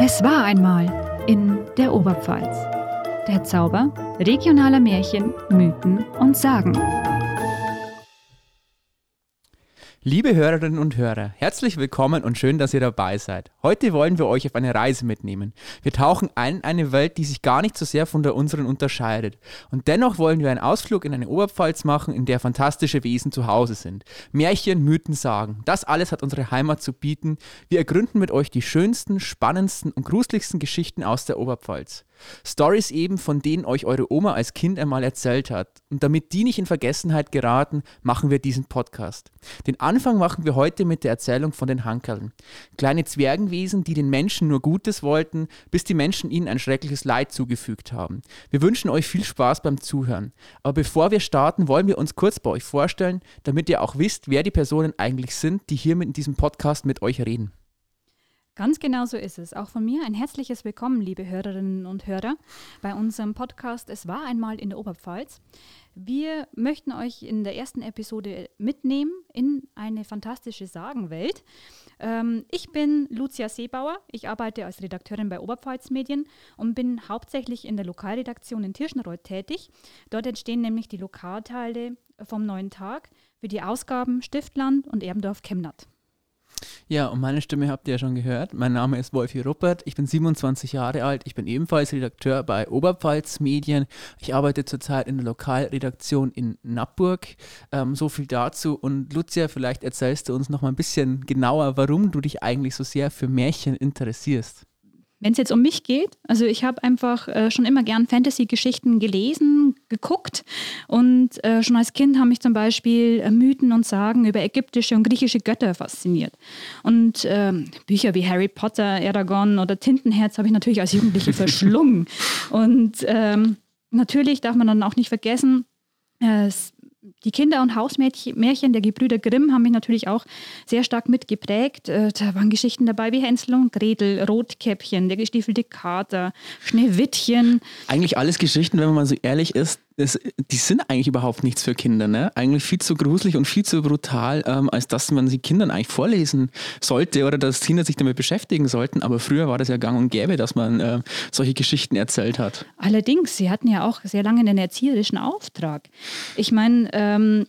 Es war einmal in der Oberpfalz. Der Zauber regionaler Märchen, Mythen und Sagen. Liebe Hörerinnen und Hörer, herzlich willkommen und schön, dass ihr dabei seid. Heute wollen wir euch auf eine Reise mitnehmen. Wir tauchen ein in eine Welt, die sich gar nicht so sehr von der unseren unterscheidet. Und dennoch wollen wir einen Ausflug in eine Oberpfalz machen, in der fantastische Wesen zu Hause sind. Märchen, Mythen, Sagen. Das alles hat unsere Heimat zu bieten. Wir ergründen mit euch die schönsten, spannendsten und gruseligsten Geschichten aus der Oberpfalz. Stories eben, von denen euch eure Oma als Kind einmal erzählt hat. Und damit die nicht in Vergessenheit geraten, machen wir diesen Podcast. Den Anfang machen wir heute mit der Erzählung von den Hankerln. Kleine Zwergenwesen, die den Menschen nur Gutes wollten, bis die Menschen ihnen ein schreckliches Leid zugefügt haben. Wir wünschen euch viel Spaß beim Zuhören. Aber bevor wir starten, wollen wir uns kurz bei euch vorstellen, damit ihr auch wisst, wer die Personen eigentlich sind, die hier mit in diesem Podcast mit euch reden. Ganz genau so ist es. Auch von mir ein herzliches Willkommen, liebe Hörerinnen und Hörer, bei unserem Podcast Es war einmal in der Oberpfalz. Wir möchten euch in der ersten Episode mitnehmen in eine fantastische Sagenwelt. Ähm, ich bin Lucia Seebauer. Ich arbeite als Redakteurin bei Oberpfalz Medien und bin hauptsächlich in der Lokalredaktion in Tirschenreuth tätig. Dort entstehen nämlich die Lokalteile vom Neuen Tag für die Ausgaben Stiftland und Erbendorf-Chemnat. Ja, und meine Stimme habt ihr ja schon gehört. Mein Name ist Wolfi Ruppert. Ich bin 27 Jahre alt. Ich bin ebenfalls Redakteur bei Oberpfalz Medien. Ich arbeite zurzeit in der Lokalredaktion in Nappburg. Ähm, so viel dazu. Und Lucia, vielleicht erzählst du uns noch mal ein bisschen genauer, warum du dich eigentlich so sehr für Märchen interessierst. Wenn es jetzt um mich geht, also ich habe einfach äh, schon immer gern Fantasy-Geschichten gelesen, geguckt und äh, schon als Kind haben mich zum Beispiel äh, Mythen und Sagen über ägyptische und griechische Götter fasziniert. Und ähm, Bücher wie Harry Potter, Eragon oder Tintenherz habe ich natürlich als Jugendliche verschlungen. Und ähm, natürlich darf man dann auch nicht vergessen, äh, die Kinder- und Hausmärchen der Gebrüder Grimm haben mich natürlich auch sehr stark mitgeprägt. Äh, da waren Geschichten dabei wie Hänsel und Gretel, Rotkäppchen, der gestiefelte Kater, Schneewittchen. Eigentlich alles Geschichten, wenn man so ehrlich ist, das, die sind eigentlich überhaupt nichts für Kinder. Ne? Eigentlich viel zu gruselig und viel zu brutal, ähm, als dass man sie Kindern eigentlich vorlesen sollte oder dass Kinder sich damit beschäftigen sollten. Aber früher war das ja gang und gäbe, dass man äh, solche Geschichten erzählt hat. Allerdings, sie hatten ja auch sehr lange einen erzieherischen Auftrag. Ich meine, ähm,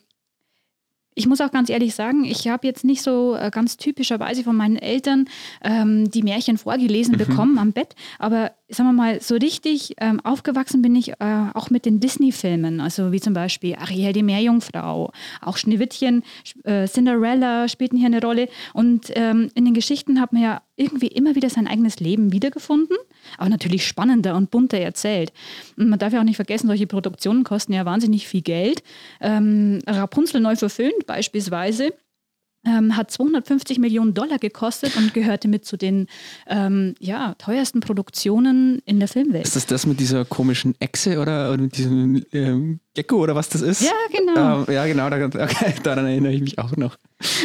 ich muss auch ganz ehrlich sagen, ich habe jetzt nicht so äh, ganz typischerweise von meinen Eltern ähm, die Märchen vorgelesen mhm. bekommen am Bett, aber sagen wir mal, so richtig ähm, aufgewachsen bin ich äh, auch mit den Disney-Filmen, also wie zum Beispiel Ariel die Meerjungfrau, auch Schneewittchen, äh, Cinderella spielten hier eine Rolle. Und ähm, in den Geschichten hat man ja irgendwie immer wieder sein eigenes Leben wiedergefunden, aber natürlich spannender und bunter erzählt. Und man darf ja auch nicht vergessen, solche Produktionen kosten ja wahnsinnig viel Geld. Ähm, Rapunzel neu verfilmt beispielsweise ähm, hat 250 Millionen Dollar gekostet und gehörte mit zu den ähm, ja, teuersten Produktionen in der Filmwelt. Ist das das mit dieser komischen Echse oder, oder mit diesem ähm, Gecko oder was das ist? Ja, genau. Ähm, ja, genau, okay, daran erinnere ich mich auch noch.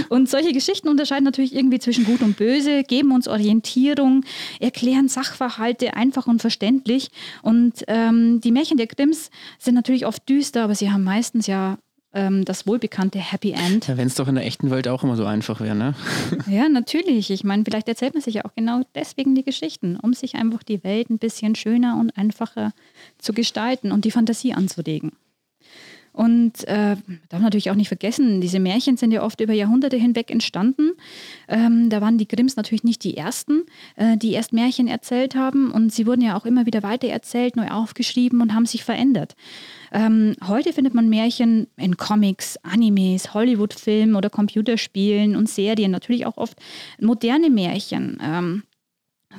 Und solche Geschichten unterscheiden natürlich irgendwie zwischen Gut und Böse, geben uns Orientierung, erklären Sachverhalte einfach und verständlich. Und ähm, die Märchen der Grimms sind natürlich oft düster, aber sie haben meistens ja ähm, das wohlbekannte Happy End. Ja, Wenn es doch in der echten Welt auch immer so einfach wäre, ne? ja, natürlich. Ich meine, vielleicht erzählt man sich ja auch genau deswegen die Geschichten, um sich einfach die Welt ein bisschen schöner und einfacher zu gestalten und die Fantasie anzuregen. Und äh, darf natürlich auch nicht vergessen, diese Märchen sind ja oft über Jahrhunderte hinweg entstanden. Ähm, da waren die Grimms natürlich nicht die ersten, äh, die erst Märchen erzählt haben. Und sie wurden ja auch immer wieder weitererzählt, neu aufgeschrieben und haben sich verändert. Ähm, heute findet man Märchen in Comics, Animes, Hollywood-Filmen oder Computerspielen und Serien, natürlich auch oft moderne Märchen. Ähm,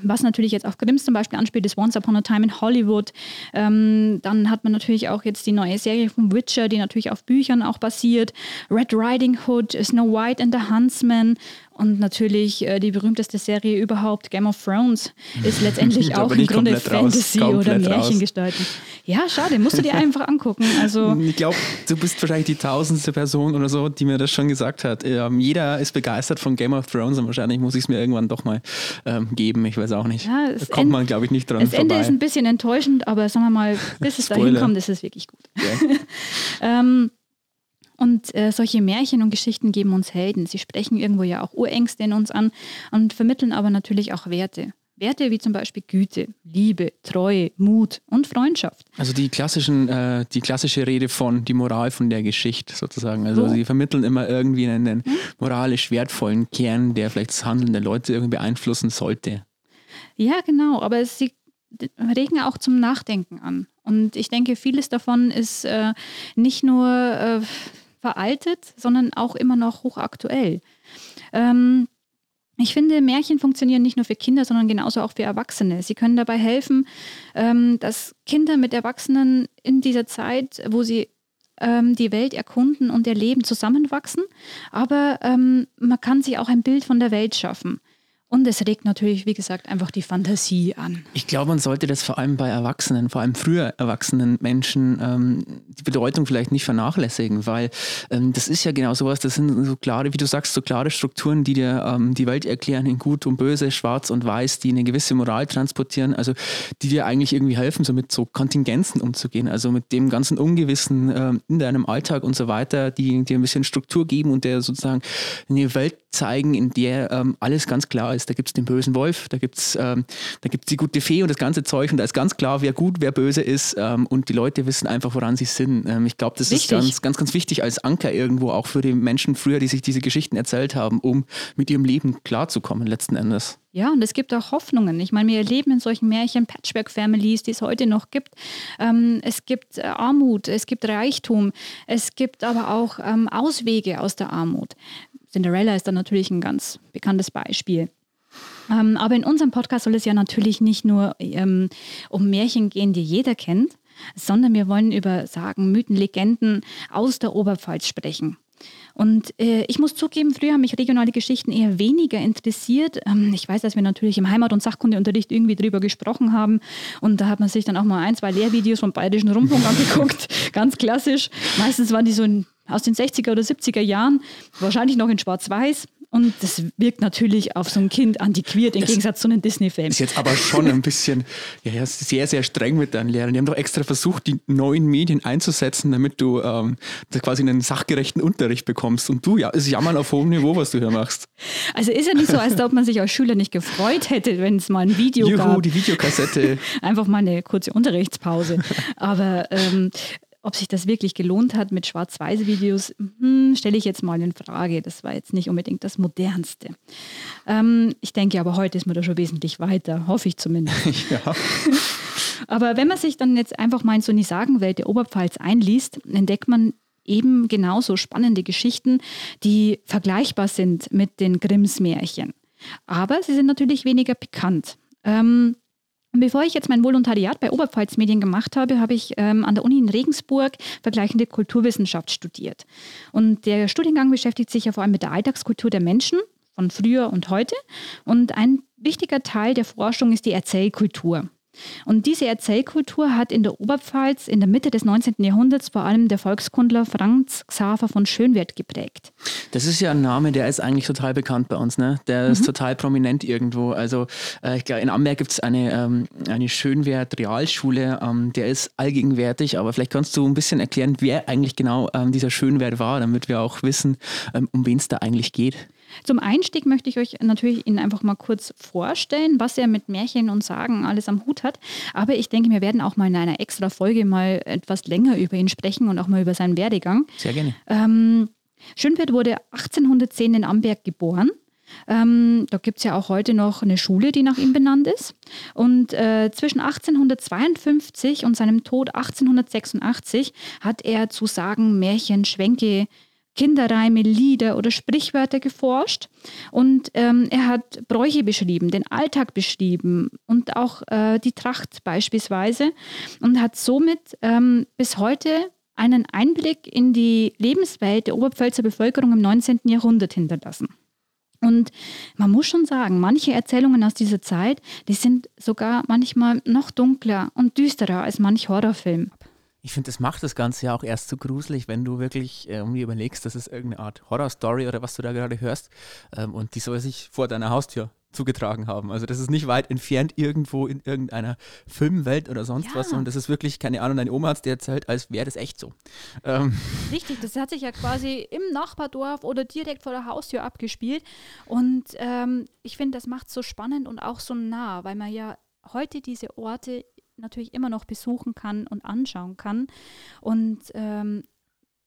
was natürlich jetzt auf Grimms zum Beispiel anspielt, ist Once Upon a Time in Hollywood. Ähm, dann hat man natürlich auch jetzt die neue Serie von Witcher, die natürlich auf Büchern auch basiert. Red Riding Hood, Snow White and the Huntsman und natürlich äh, die berühmteste Serie überhaupt, Game of Thrones, ist letztendlich auch im Grunde Fantasy oder Märchengestalten. Ja, schade, musst du dir einfach angucken. Also ich glaube, du bist wahrscheinlich die tausendste Person oder so, die mir das schon gesagt hat. Ähm, jeder ist begeistert von Game of Thrones und wahrscheinlich muss ich es mir irgendwann doch mal ähm, geben. Ich weiß auch nicht. Ja, da kommt man, glaube ich, nicht dran Das Ende ist ein bisschen enttäuschend, aber sagen wir mal, bis es dahin kommt, ist es wirklich gut. Ja. ähm, und äh, solche Märchen und Geschichten geben uns Helden. Sie sprechen irgendwo ja auch Urängste in uns an und vermitteln aber natürlich auch Werte. Werte wie zum Beispiel Güte, Liebe, Treue, Mut und Freundschaft. Also die klassischen, äh, die klassische Rede von die Moral von der Geschichte sozusagen. Also so. sie vermitteln immer irgendwie einen, hm? moralisch wertvollen Kern, der vielleicht das Handeln der Leute irgendwie beeinflussen sollte. Ja, genau, aber sie regen auch zum Nachdenken an. Und ich denke, vieles davon ist äh, nicht nur äh, veraltet, sondern auch immer noch hochaktuell. Ähm, ich finde, Märchen funktionieren nicht nur für Kinder, sondern genauso auch für Erwachsene. Sie können dabei helfen, ähm, dass Kinder mit Erwachsenen in dieser Zeit, wo sie ähm, die Welt erkunden und erleben, zusammenwachsen. Aber ähm, man kann sich auch ein Bild von der Welt schaffen. Und es regt natürlich, wie gesagt, einfach die Fantasie an. Ich glaube, man sollte das vor allem bei Erwachsenen, vor allem früher erwachsenen Menschen, ähm, die Bedeutung vielleicht nicht vernachlässigen, weil ähm, das ist ja genau sowas, das sind so klare, wie du sagst, so klare Strukturen, die dir ähm, die Welt erklären in gut und böse, schwarz und weiß, die eine gewisse Moral transportieren, also die dir eigentlich irgendwie helfen, so mit so Kontingenzen umzugehen, also mit dem ganzen Ungewissen ähm, in deinem Alltag und so weiter, die dir ein bisschen Struktur geben und der sozusagen eine Welt zeigen, in der ähm, alles ganz klar ist. Da gibt es den bösen Wolf, da gibt es ähm, die gute Fee und das ganze Zeug und da ist ganz klar, wer gut, wer böse ist ähm, und die Leute wissen einfach, woran sie sind. Ähm, ich glaube, das wichtig. ist ganz, ganz, ganz wichtig als Anker irgendwo auch für die Menschen früher, die sich diese Geschichten erzählt haben, um mit ihrem Leben klarzukommen letzten Endes. Ja, und es gibt auch Hoffnungen. Ich meine, wir leben in solchen Märchen, Patchwork-Families, die es heute noch gibt. Ähm, es gibt äh, Armut, es gibt Reichtum, es gibt aber auch ähm, Auswege aus der Armut. Cinderella ist da natürlich ein ganz bekanntes Beispiel. Ähm, aber in unserem Podcast soll es ja natürlich nicht nur ähm, um Märchen gehen, die jeder kennt, sondern wir wollen über Sagen, Mythen, Legenden aus der Oberpfalz sprechen. Und äh, ich muss zugeben, früher haben mich regionale Geschichten eher weniger interessiert. Ähm, ich weiß, dass wir natürlich im Heimat- und Sachkundeunterricht irgendwie drüber gesprochen haben. Und da hat man sich dann auch mal ein, zwei Lehrvideos vom Bayerischen Rundfunk angeguckt. Ganz klassisch. Meistens waren die so in aus den 60er oder 70er Jahren, wahrscheinlich noch in Schwarz-Weiß. Und das wirkt natürlich auf so ein Kind antiquiert im das Gegensatz zu einem Disney-Film. Ist jetzt aber schon ein bisschen ja, sehr, sehr streng mit deinen Lehrern. Die haben doch extra versucht, die neuen Medien einzusetzen, damit du ähm, quasi einen sachgerechten Unterricht bekommst. Und du, ja, ist ja mal auf hohem Niveau, was du hier machst. Also ist ja nicht so, als ob man sich als Schüler nicht gefreut hätte, wenn es mal ein Video Juhu, gab. die Videokassette. Einfach mal eine kurze Unterrichtspause. Aber ähm, ob sich das wirklich gelohnt hat mit Schwarz-Weiß-Videos, hm, stelle ich jetzt mal in Frage. Das war jetzt nicht unbedingt das Modernste. Ähm, ich denke aber, heute ist man da schon wesentlich weiter, hoffe ich zumindest. Ja. aber wenn man sich dann jetzt einfach mal in so eine Sagenwelt der Oberpfalz einliest, entdeckt man eben genauso spannende Geschichten, die vergleichbar sind mit den Grimms Märchen. Aber sie sind natürlich weniger bekannt. Ähm, bevor ich jetzt mein Volontariat bei Oberpfalz Medien gemacht habe, habe ich ähm, an der Uni in Regensburg vergleichende Kulturwissenschaft studiert. Und der Studiengang beschäftigt sich ja vor allem mit der Alltagskultur der Menschen von früher und heute. Und ein wichtiger Teil der Forschung ist die Erzählkultur. Und diese Erzählkultur hat in der Oberpfalz in der Mitte des 19. Jahrhunderts vor allem der Volkskundler Franz Xaver von Schönwert geprägt. Das ist ja ein Name, der ist eigentlich total bekannt bei uns. Ne? Der mhm. ist total prominent irgendwo. Also äh, ich glaube, in Amberg gibt es eine, ähm, eine Schönwert-Realschule, ähm, der ist allgegenwärtig, aber vielleicht kannst du ein bisschen erklären, wer eigentlich genau ähm, dieser Schönwert war, damit wir auch wissen, ähm, um wen es da eigentlich geht. Zum Einstieg möchte ich euch natürlich Ihnen einfach mal kurz vorstellen, was er mit Märchen und Sagen alles am Hut hat. Aber ich denke, wir werden auch mal in einer extra Folge mal etwas länger über ihn sprechen und auch mal über seinen Werdegang. Sehr gerne. Ähm, Schönwert wurde 1810 in Amberg geboren. Ähm, da gibt es ja auch heute noch eine Schule, die nach ihm benannt ist. Und äh, zwischen 1852 und seinem Tod 1886 hat er zu Sagen, Märchen, Schwänke, Kinderreime, Lieder oder Sprichwörter geforscht und ähm, er hat Bräuche beschrieben, den Alltag beschrieben und auch äh, die Tracht beispielsweise und hat somit ähm, bis heute einen Einblick in die Lebenswelt der Oberpfälzer Bevölkerung im 19. Jahrhundert hinterlassen. Und man muss schon sagen, manche Erzählungen aus dieser Zeit, die sind sogar manchmal noch dunkler und düsterer als manch Horrorfilm. Ich finde, das macht das Ganze ja auch erst so gruselig, wenn du wirklich äh, irgendwie überlegst, das ist irgendeine Art Horror-Story oder was du da gerade hörst ähm, und die soll sich vor deiner Haustür zugetragen haben. Also das ist nicht weit entfernt irgendwo in irgendeiner Filmwelt oder sonst Ja. was, sondern das ist wirklich, keine Ahnung, deine Oma hat es dir erzählt, als wäre das echt so. Ähm, Richtig, das hat sich ja quasi im Nachbardorf oder direkt vor der Haustür abgespielt. Und ähm, ich finde, das macht es so spannend und auch so nah, weil man ja heute diese Orte natürlich immer noch besuchen kann und anschauen kann. Und ähm,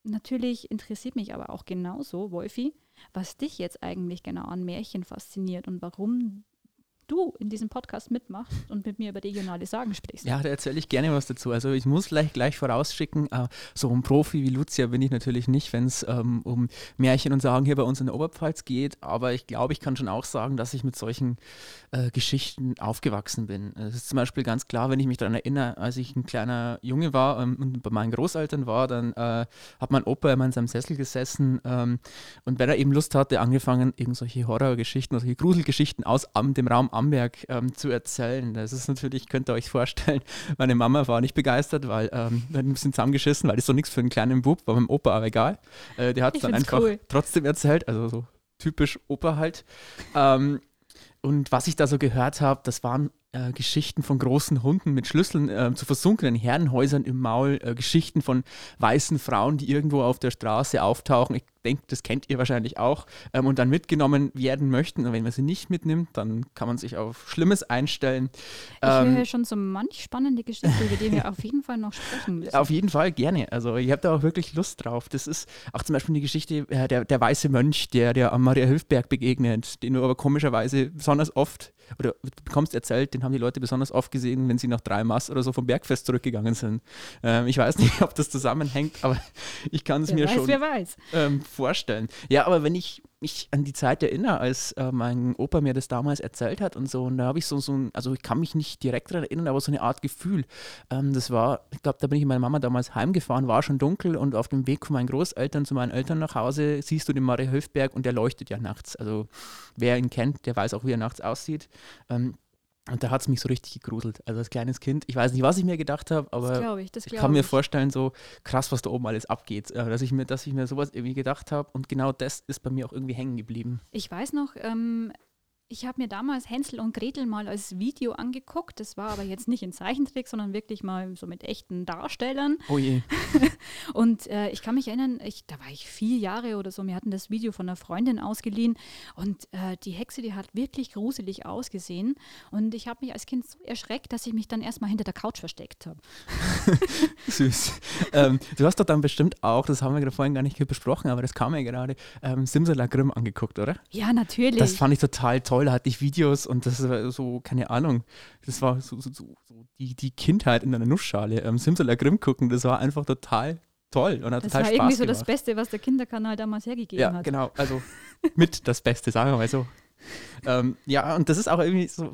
natürlich interessiert mich aber auch genauso, Wolfi, was dich jetzt eigentlich genau an Märchen fasziniert und warum du in diesem Podcast mitmachst und mit mir über regionale Sagen sprichst. Ja, da erzähle ich gerne was dazu. Also ich muss gleich, gleich vorausschicken, äh, so ein Profi wie Lucia bin ich natürlich nicht, wenn es ähm, um Märchen und Sagen hier bei uns in der Oberpfalz geht. Aber ich glaube, ich kann schon auch sagen, dass ich mit solchen äh, Geschichten aufgewachsen bin. Es ist zum Beispiel ganz klar, wenn ich mich daran erinnere, als ich ein kleiner Junge war ähm, und bei meinen Großeltern war, dann äh, hat mein Opa immer in seinem Sessel gesessen ähm, und wenn er eben Lust hatte, angefangen, irgendwelche Horrorgeschichten solche Gruselgeschichten aus am, dem Raum Amberg ähm, zu erzählen. Das ist natürlich, könnt ihr euch vorstellen, meine Mama war nicht begeistert, weil ähm, wir hatten ein bisschen zusammengeschissen, weil das ist doch nichts für einen kleinen Bub, war meinem Opa aber egal. Äh, der hat es dann einfach cool. trotzdem erzählt, also so typisch Opa halt. Ähm, und was ich da so gehört habe, das waren äh, Geschichten von großen Hunden mit Schlüsseln äh, zu versunkenen Herrenhäusern im Maul, äh, Geschichten von weißen Frauen, die irgendwo auf der Straße auftauchen. Ich denke, das kennt ihr wahrscheinlich auch. Ähm, und dann mitgenommen werden möchten. Und wenn man sie nicht mitnimmt, dann kann man sich auf Schlimmes einstellen. Ich Ähm, höre schon so manch spannende Geschichte, über die wir auf jeden Fall noch sprechen müssen. Auf jeden Fall gerne. Also ich habe da auch wirklich Lust drauf. Das ist auch zum Beispiel die Geschichte, äh, der, der weiße Mönch, der, der am Maria Hilfberg begegnet, den du aber komischerweise besonders oft, oder du bekommst erzählt, den haben die Leute besonders oft gesehen, wenn sie nach drei Mass oder so vom Bergfest zurückgegangen sind. Ähm, ich weiß nicht, ob das zusammenhängt, aber ich kann es mir weiß, schon ähm, vorstellen. Ja, aber wenn ich mich an die Zeit erinnere, als äh, mein Opa mir das damals erzählt hat und so, und da habe ich so, so ein, also ich kann mich nicht direkt daran erinnern, aber so eine Art Gefühl. Ähm, das war, ich glaube, da bin ich mit meiner Mama damals heimgefahren, war schon dunkel und auf dem Weg von meinen Großeltern zu meinen Eltern nach Hause siehst du den Maria Höfberg und der leuchtet ja nachts. Also wer ihn kennt, der weiß auch, wie er nachts aussieht. Ähm, und da hat es mich so richtig gegruselt. Also als kleines Kind, ich weiß nicht, was ich mir gedacht habe, aber ich, ich kann mir vorstellen, so krass, was da oben alles abgeht, äh, dass ich mir, dass ich mir sowas irgendwie gedacht habe und genau das ist bei mir auch irgendwie hängen geblieben. Ich weiß noch, ähm, ich habe mir damals Hänsel und Gretel mal als Video angeguckt. Das war aber jetzt nicht in Zeichentrick, sondern wirklich mal so mit echten Darstellern. Oh je. Und äh, ich kann mich erinnern, ich, da war ich vier Jahre oder so. Wir hatten das Video von einer Freundin ausgeliehen und äh, die Hexe, die hat wirklich gruselig ausgesehen. Und ich habe mich als Kind so erschreckt, dass ich mich dann erstmal hinter der Couch versteckt habe. Süß. ähm, du hast doch dann bestimmt auch, das haben wir gerade vorhin gar nicht besprochen, aber das kam ja gerade, ähm, Simsalagrim angeguckt, oder? Ja, natürlich. Das fand ich total toll. Da hatte ich Videos und das war so, keine Ahnung, das war so, so, so, die, die Kindheit in einer Nussschale. Ähm, Simsalagrim gucken, das war einfach total toll und hat das total war Spaß irgendwie so gemacht. das Beste, was der Kinderkanal damals hergegeben Ja, hat. genau. Also mit das Beste, sagen wir mal so. ähm, ja, und das ist auch irgendwie so,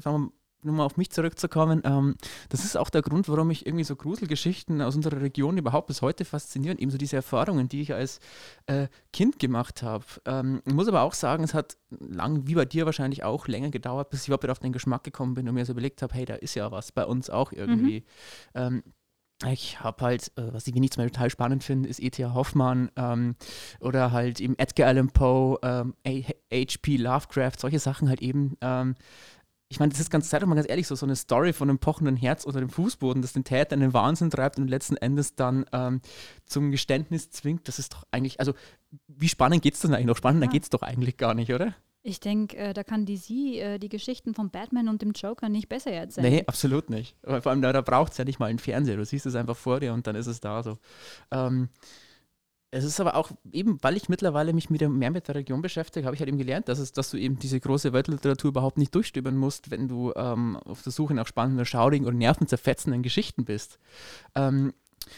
sagen wir mal, nur mal auf mich zurückzukommen, ähm, das ist auch der Grund, warum mich irgendwie so Gruselgeschichten aus unserer Region überhaupt bis heute faszinieren. Eben so diese Erfahrungen, die ich als äh, Kind gemacht habe. Ähm, ich muss aber auch sagen, es hat lang, wie bei dir wahrscheinlich auch, länger gedauert, bis ich überhaupt auf den Geschmack gekommen bin und mir so überlegt habe, hey, da ist ja was bei uns auch irgendwie. Ähm, ich habe halt, äh, was ich, wen ich zum Beispiel total spannend finde, ist E.T.A. Hoffmann ähm, oder halt eben Edgar Allan Poe, ähm, H.P. Lovecraft, solche Sachen halt eben. Ähm, ich meine, das ist ganz Zeit, mal ganz ehrlich, so, so eine Story von einem pochenden Herz unter dem Fußboden, das den Täter in den Wahnsinn treibt und letzten Endes dann ähm, zum Geständnis zwingt. Das ist doch eigentlich, also wie spannend geht es denn eigentlich noch? Spannender Ja. geht es doch eigentlich gar nicht, oder? Ich denke, äh, da kann DC äh, die Geschichten von Batman und dem Joker nicht besser erzählen. Nee, absolut nicht. Vor allem da, da braucht es ja nicht mal einen Fernseher. Du siehst es einfach vor dir und dann ist es da so. Ähm, es ist aber auch eben, weil ich mittlerweile mich wieder mehr mit der Region beschäftige, habe ich halt eben gelernt, dass, es, dass du eben diese große Weltliteratur überhaupt nicht durchstöbern musst, wenn du ähm, auf der Suche nach spannenden, schaurigen oder nervenzerfetzenden Geschichten bist. Ähm,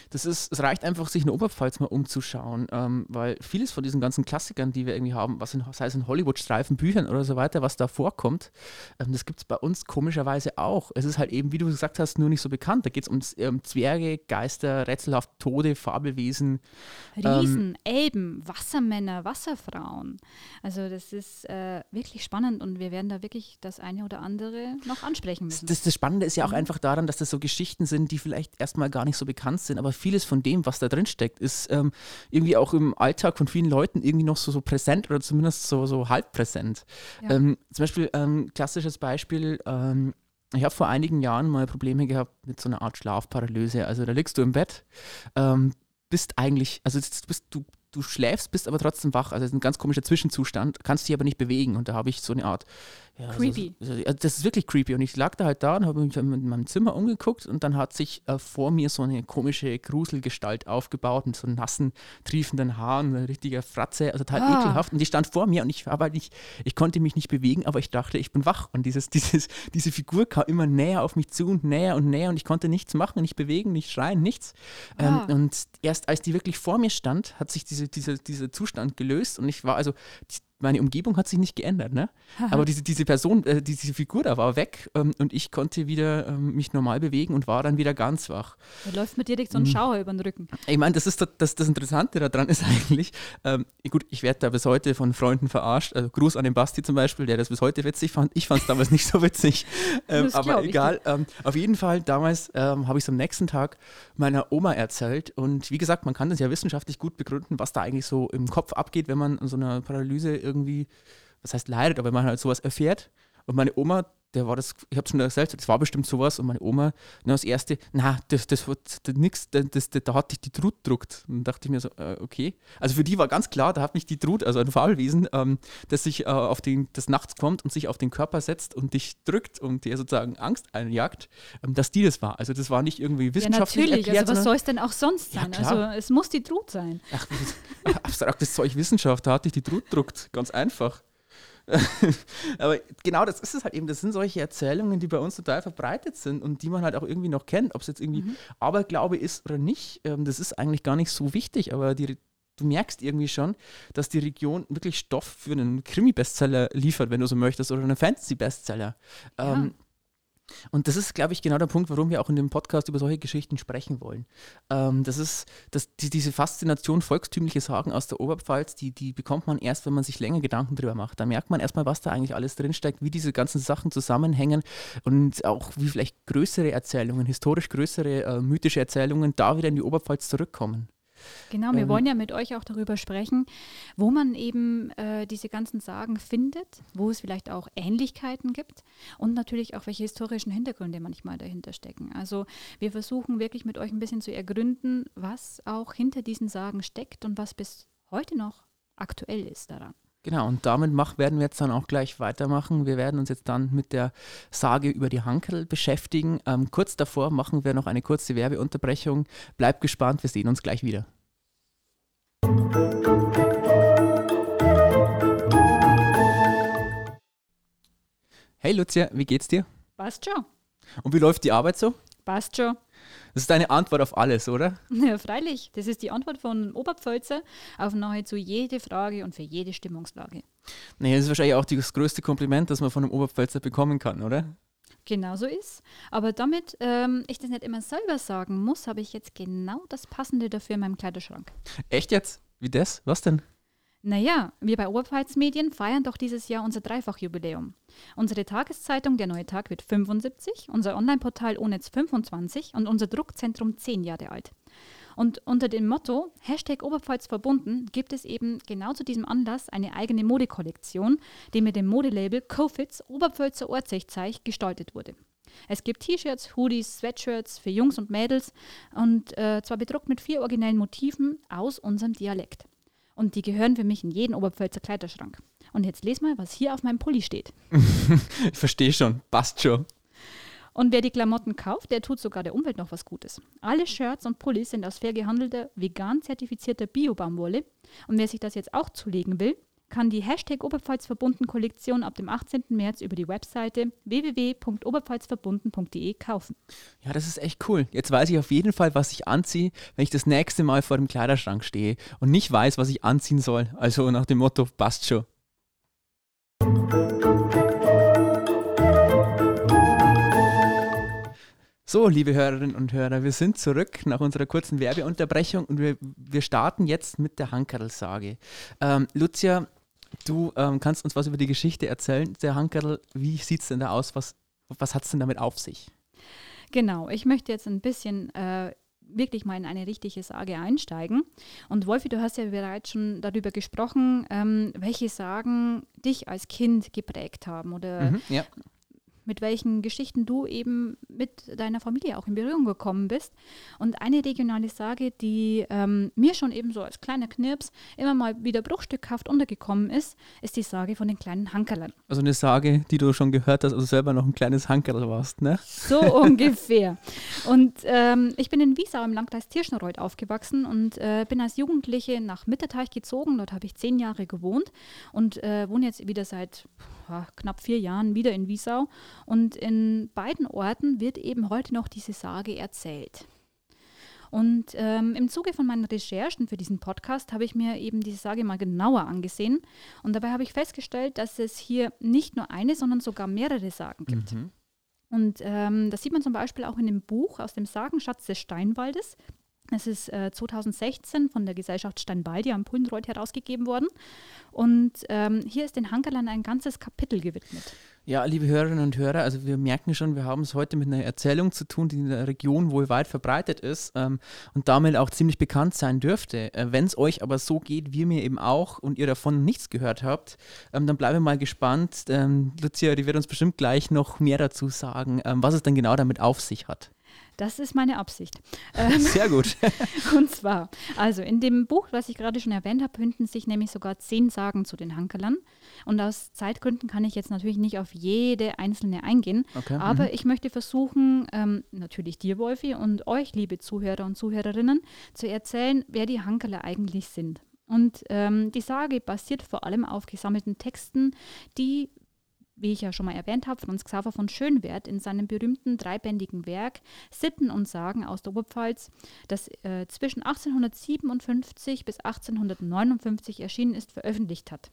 das ist, es reicht einfach, sich in der Oberpfalz mal umzuschauen, ähm, weil vieles von diesen ganzen Klassikern, die wir irgendwie haben, was in, sei es in Hollywood-Streifen, Büchern oder so weiter, was da vorkommt, ähm, das gibt es bei uns komischerweise auch. Es ist halt eben, wie du gesagt hast, nur nicht so bekannt. Da geht es um ähm, Zwerge, Geister, rätselhaft Tode, Fabelwesen. Riesen, Elben, Wassermänner, Wasserfrauen. Also das ist äh, wirklich spannend und wir werden da wirklich das eine oder andere noch ansprechen müssen. Das, das Spannende ist ja auch Mhm. einfach daran, dass das so Geschichten sind, die vielleicht erstmal gar nicht so bekannt sind sind, aber vieles von dem, was da drin steckt, ist ähm, irgendwie auch im Alltag von vielen Leuten irgendwie noch so, so präsent oder zumindest so, so halb präsent. Ja. Ähm, zum Beispiel, ähm, klassisches Beispiel, ähm, ich habe vor einigen Jahren mal Probleme gehabt mit so einer Art Schlafparalyse. Also da liegst du im Bett, ähm, bist eigentlich, also bist, du, du schläfst, bist aber trotzdem wach. Also das ist ein ganz komischer Zwischenzustand, kannst dich aber nicht bewegen. Und da habe ich so eine Art ja, creepy. Also, also, das ist wirklich creepy. Und ich lag da halt da und habe mich in meinem Zimmer umgeguckt und dann hat sich äh, vor mir so eine komische Gruselgestalt aufgebaut mit so nassen, triefenden Haaren, eine richtige Fratze, also total ah. ekelhaft. Und die stand vor mir und ich war halt nicht, ich konnte mich nicht bewegen, aber ich dachte, ich bin wach. Und dieses, dieses, diese Figur kam immer näher auf mich zu und näher und näher und ich konnte nichts machen, nicht bewegen, nicht schreien, nichts. Ah. Ähm, und erst als die wirklich vor mir stand, hat sich diese, diese, dieser Zustand gelöst und ich war also, meine Umgebung hat sich nicht geändert, ne? Aber diese, diese Person, äh, diese Figur da war weg ähm, und ich konnte wieder ähm, mich normal bewegen und war dann wieder ganz wach. Da läuft mir direkt so ein mhm. Schauer über den Rücken. Ich meine, das ist das, das, das Interessante daran ist eigentlich, ähm, gut, ich werde da bis heute von Freunden verarscht. Also Gruß an den Basti zum Beispiel, der das bis heute witzig fand. Ich fand es damals nicht so witzig. Ähm, aber egal. Ähm, auf jeden Fall, damals ähm, habe ich es am nächsten Tag meiner Oma erzählt. Und wie gesagt, man kann das ja wissenschaftlich gut begründen, was da eigentlich so im Kopf abgeht, wenn man an so einer Paralyse irgendwie, was heißt leidet, aber wenn man halt sowas erfährt. Und meine Oma, der war das, ich habe es schon erzählt, das war bestimmt sowas. Und meine Oma, na, das erste, na, das, das wird nix, das, das, da hat dich die Trut druckt. Und dachte ich mir so, äh, okay. Also für die war ganz klar, da hat mich die Trut, also ein Fabelwesen, ähm, das sich äh, auf den, das nachts kommt und sich auf den Körper setzt und dich drückt und dir sozusagen Angst einjagt, ähm, dass die das war. Also das war nicht irgendwie wissenschaftlich. Ja, natürlich, erklärt, also was soll es denn auch sonst sein? Ja, also es muss die Trut sein. Ach, abstraktes Zeug Wissenschaft, da hat dich die Trut druckt. Ganz einfach. Aber genau das ist es halt eben. Das sind solche Erzählungen, die bei uns total verbreitet sind und die man halt auch irgendwie noch kennt. Ob es jetzt irgendwie mhm. Aberglaube ist oder nicht, ähm, das ist eigentlich gar nicht so wichtig. Aber die, du merkst irgendwie schon, dass die Region wirklich Stoff für einen Krimi-Bestseller liefert, wenn du so möchtest, oder einen Fantasy-Bestseller. Ja. Ähm, und das ist, glaube ich, genau der Punkt, warum wir auch in dem Podcast über solche Geschichten sprechen wollen. Ähm, das ist, dass die, diese Faszination volkstümliche Sagen aus der Oberpfalz, die, die bekommt man erst, wenn man sich länger Gedanken drüber macht. Da merkt man erstmal, was da eigentlich alles drinsteckt, wie diese ganzen Sachen zusammenhängen und auch wie vielleicht größere Erzählungen, historisch größere äh, mythische Erzählungen da wieder in die Oberpfalz zurückkommen. Genau, wir ähm, wollen ja mit euch auch darüber sprechen, wo man eben äh, diese ganzen Sagen findet, wo es vielleicht auch Ähnlichkeiten gibt und natürlich auch welche historischen Hintergründe manchmal dahinter stecken. Also wir versuchen wirklich mit euch ein bisschen zu ergründen, was auch hinter diesen Sagen steckt und was bis heute noch aktuell ist daran. Genau, und damit mach, werden wir jetzt dann auch gleich weitermachen. Wir werden uns jetzt dann mit der Sage über die Hankel beschäftigen. Ähm, kurz davor machen wir noch eine kurze Werbeunterbrechung. Bleibt gespannt, wir sehen uns gleich wieder. Hey Lucia, wie geht's dir? Passt schon. Und wie läuft die Arbeit so? Passt schon. Das ist deine Antwort auf alles, oder? Ja, freilich. Das ist die Antwort von Oberpfälzer auf nahezu jede Frage und für jede Stimmungslage. Nee, das ist wahrscheinlich auch das größte Kompliment, das man von einem Oberpfälzer bekommen kann, oder? Genau so ist. Aber damit ähm, ich das nicht immer selber sagen muss, habe ich jetzt genau das Passende dafür in meinem Kleiderschrank. Echt jetzt? Wie das? Was denn? Naja, wir bei Oberpfalz Medien feiern doch dieses Jahr unser Dreifachjubiläum. Unsere Tageszeitung Der Neue Tag wird 75, unser Online-Portal Onetz 25 und unser Druckzentrum 10 Jahre alt. Und unter dem Motto Hashtag Oberpfalz verbunden gibt es eben genau zu diesem Anlass eine eigene Modekollektion, die mit dem Modelabel Cofits Oberpfälzer Ortsechzeich gestaltet wurde. Es gibt T-Shirts, Hoodies, Sweatshirts für Jungs und Mädels und äh, zwar bedruckt mit vier originellen Motiven aus unserem Dialekt. Und die gehören für mich in jeden Oberpfälzer Kleiderschrank. Und jetzt les mal, was hier auf meinem Pulli steht. ich verstehe schon, passt schon. Und wer die Klamotten kauft, der tut sogar der Umwelt noch was Gutes. Alle Shirts und Pullis sind aus fair gehandelter, vegan zertifizierter Bio-Baumwolle. Und wer sich das jetzt auch zulegen will, kann die Hashtag Oberpfalzverbunden Kollektion ab dem 18. März über die Webseite www.oberpfalzverbunden.de kaufen. Ja, das ist echt cool. Jetzt weiß ich auf jeden Fall, was ich anziehe, wenn ich das nächste Mal vor dem Kleiderschrank stehe und nicht weiß, was ich anziehen soll. Also nach dem Motto, passt schon. So, liebe Hörerinnen und Hörer, wir sind zurück nach unserer kurzen Werbeunterbrechung und wir, wir starten jetzt mit der Hankerl-Sage. Ähm, Lucia, Du ähm, kannst uns was über die Geschichte erzählen, der Hankerl. Wie sieht es denn da aus? Was, was hat es denn damit auf sich? Genau, ich möchte jetzt ein bisschen äh, wirklich mal in eine richtige Sage einsteigen. Und Wolfi, du hast ja bereits schon darüber gesprochen, ähm, welche Sagen dich als Kind geprägt haben oder Mhm, ja. Mit welchen Geschichten du eben mit deiner Familie auch in Berührung gekommen bist. Und eine regionale Sage, die ähm, mir schon eben so als kleiner Knirps immer mal wieder bruchstückhaft untergekommen ist, ist die Sage von den kleinen Hankerlern. Also eine Sage, die du schon gehört hast, also selber noch ein kleines Hankerl warst, ne? So ungefähr. Und ähm, ich bin in Wiesau im Landkreis Tirschenreuth aufgewachsen und äh, bin als Jugendliche nach Mitterteich gezogen. Dort habe ich zehn Jahre gewohnt und äh, wohne jetzt wieder seit knapp vier Jahren wieder in Wiesau. Und in beiden Orten wird eben heute noch diese Sage erzählt. Und ähm, im Zuge von meinen Recherchen für diesen Podcast habe ich mir eben diese Sage mal genauer angesehen. Und dabei habe ich festgestellt, dass es hier nicht nur eine, sondern sogar mehrere Sagen gibt. Mhm. Und ähm, das sieht man zum Beispiel auch in dem Buch aus dem Sagenschatz des Steinwaldes. Es ist äh, 2016 von der Gesellschaft Steinwaldi am Pullenreuth herausgegeben worden. Und ähm, hier ist den Hankerlern ein ganzes Kapitel gewidmet. Ja, liebe Hörerinnen und Hörer, also wir merken schon, wir haben es heute mit einer Erzählung zu tun, die in der Region wohl weit verbreitet ist ähm, und damit auch ziemlich bekannt sein dürfte. Äh, Wenn es euch aber so geht, wie mir eben auch, und ihr davon nichts gehört habt, ähm, dann bleiben wir mal gespannt. Ähm, Lucia, die wird uns bestimmt gleich noch mehr dazu sagen, ähm, was es dann genau damit auf sich hat. Das ist meine Absicht. Ähm, Sehr gut. Und zwar, also in dem Buch, was ich gerade schon erwähnt habe, finden sich nämlich sogar zehn Sagen zu den Hankerlern. Und aus Zeitgründen kann ich jetzt natürlich nicht auf jede einzelne eingehen. Okay, Aber mhm. ich möchte versuchen, ähm, natürlich dir, Wolfi, und euch, liebe Zuhörer und Zuhörerinnen, zu erzählen, wer die Hankerler eigentlich sind. Und ähm, die Sage basiert vor allem auf gesammelten Texten, die wie ich ja schon mal erwähnt habe, Franz Xaver von Schönwerth in seinem berühmten dreibändigen Werk Sitten und Sagen aus der Oberpfalz, das äh, zwischen 1857 bis 1859 erschienen ist, veröffentlicht hat.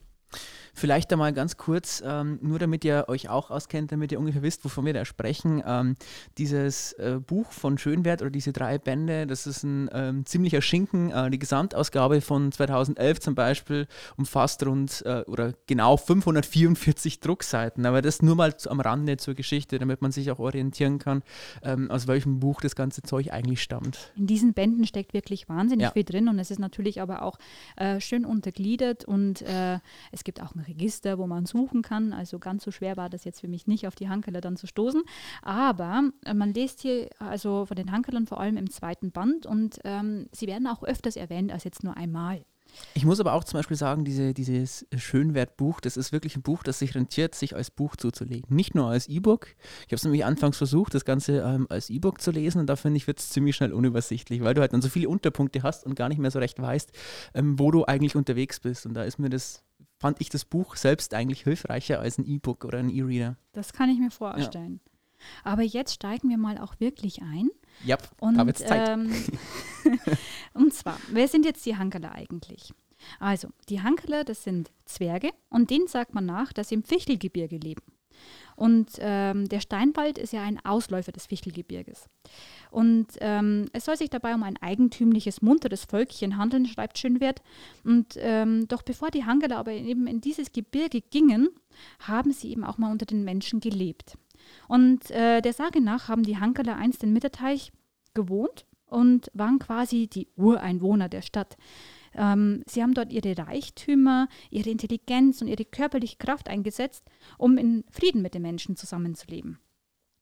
Vielleicht einmal ganz kurz, ähm, nur damit ihr euch auch auskennt, damit ihr ungefähr wisst, wovon wir da sprechen. Ähm, dieses äh, Buch von Schönwert oder diese drei Bände, das ist ein ähm, ziemlicher Schinken. Äh, die Gesamtausgabe von 2011 zum Beispiel umfasst rund äh, oder genau 544 Druckseiten. Aber das nur mal zu, am Rande zur Geschichte, damit man sich auch orientieren kann, ähm, aus welchem Buch das ganze Zeug eigentlich stammt. In diesen Bänden steckt wirklich wahnsinnig Ja. viel drin und es ist natürlich aber auch äh, schön untergliedert und äh, es gibt auch ein Register, wo man suchen kann. Also ganz so schwer war das jetzt für mich nicht, auf die Hankeler dann zu stoßen. Aber äh, man liest hier also von den Hankelern vor allem im zweiten Band und ähm, sie werden auch öfters erwähnt als jetzt nur einmal. Ich muss aber auch zum Beispiel sagen, diese, dieses Schönwertbuch, das ist wirklich ein Buch, das sich rentiert, sich als Buch zuzulegen. Nicht nur als E-Book. Ich habe es nämlich anfangs versucht, das Ganze ähm, als E-Book zu lesen und da finde ich, wird es ziemlich schnell unübersichtlich, weil du halt dann so viele Unterpunkte hast und gar nicht mehr so recht weißt, ähm, wo du eigentlich unterwegs bist. Und da ist mir das, fand ich das Buch selbst eigentlich hilfreicher als ein E-Book oder ein E-Reader. Das kann ich mir vorstellen. Aber jetzt steigen wir mal auch wirklich ein. Ja, Und, da wird's Zeit. ähm, und zwar, wer sind jetzt die Hankeler eigentlich? Also, die Hankeler, das sind Zwerge und denen sagt man nach, dass sie im Fichtelgebirge leben. Und ähm, der Steinwald ist ja ein Ausläufer des Fichtelgebirges. Und ähm, es soll sich dabei um ein eigentümliches, munteres Völkchen handeln, schreibt Schönwert. Und ähm, doch bevor die Hankeler aber eben in dieses Gebirge gingen, haben sie eben auch mal unter den Menschen gelebt. Und äh, der Sage nach haben die Hankeler einst in Mitterteich gewohnt und waren quasi die Ureinwohner der Stadt. Ähm, sie haben dort ihre Reichtümer, ihre Intelligenz und ihre körperliche Kraft eingesetzt, um in Frieden mit den Menschen zusammenzuleben.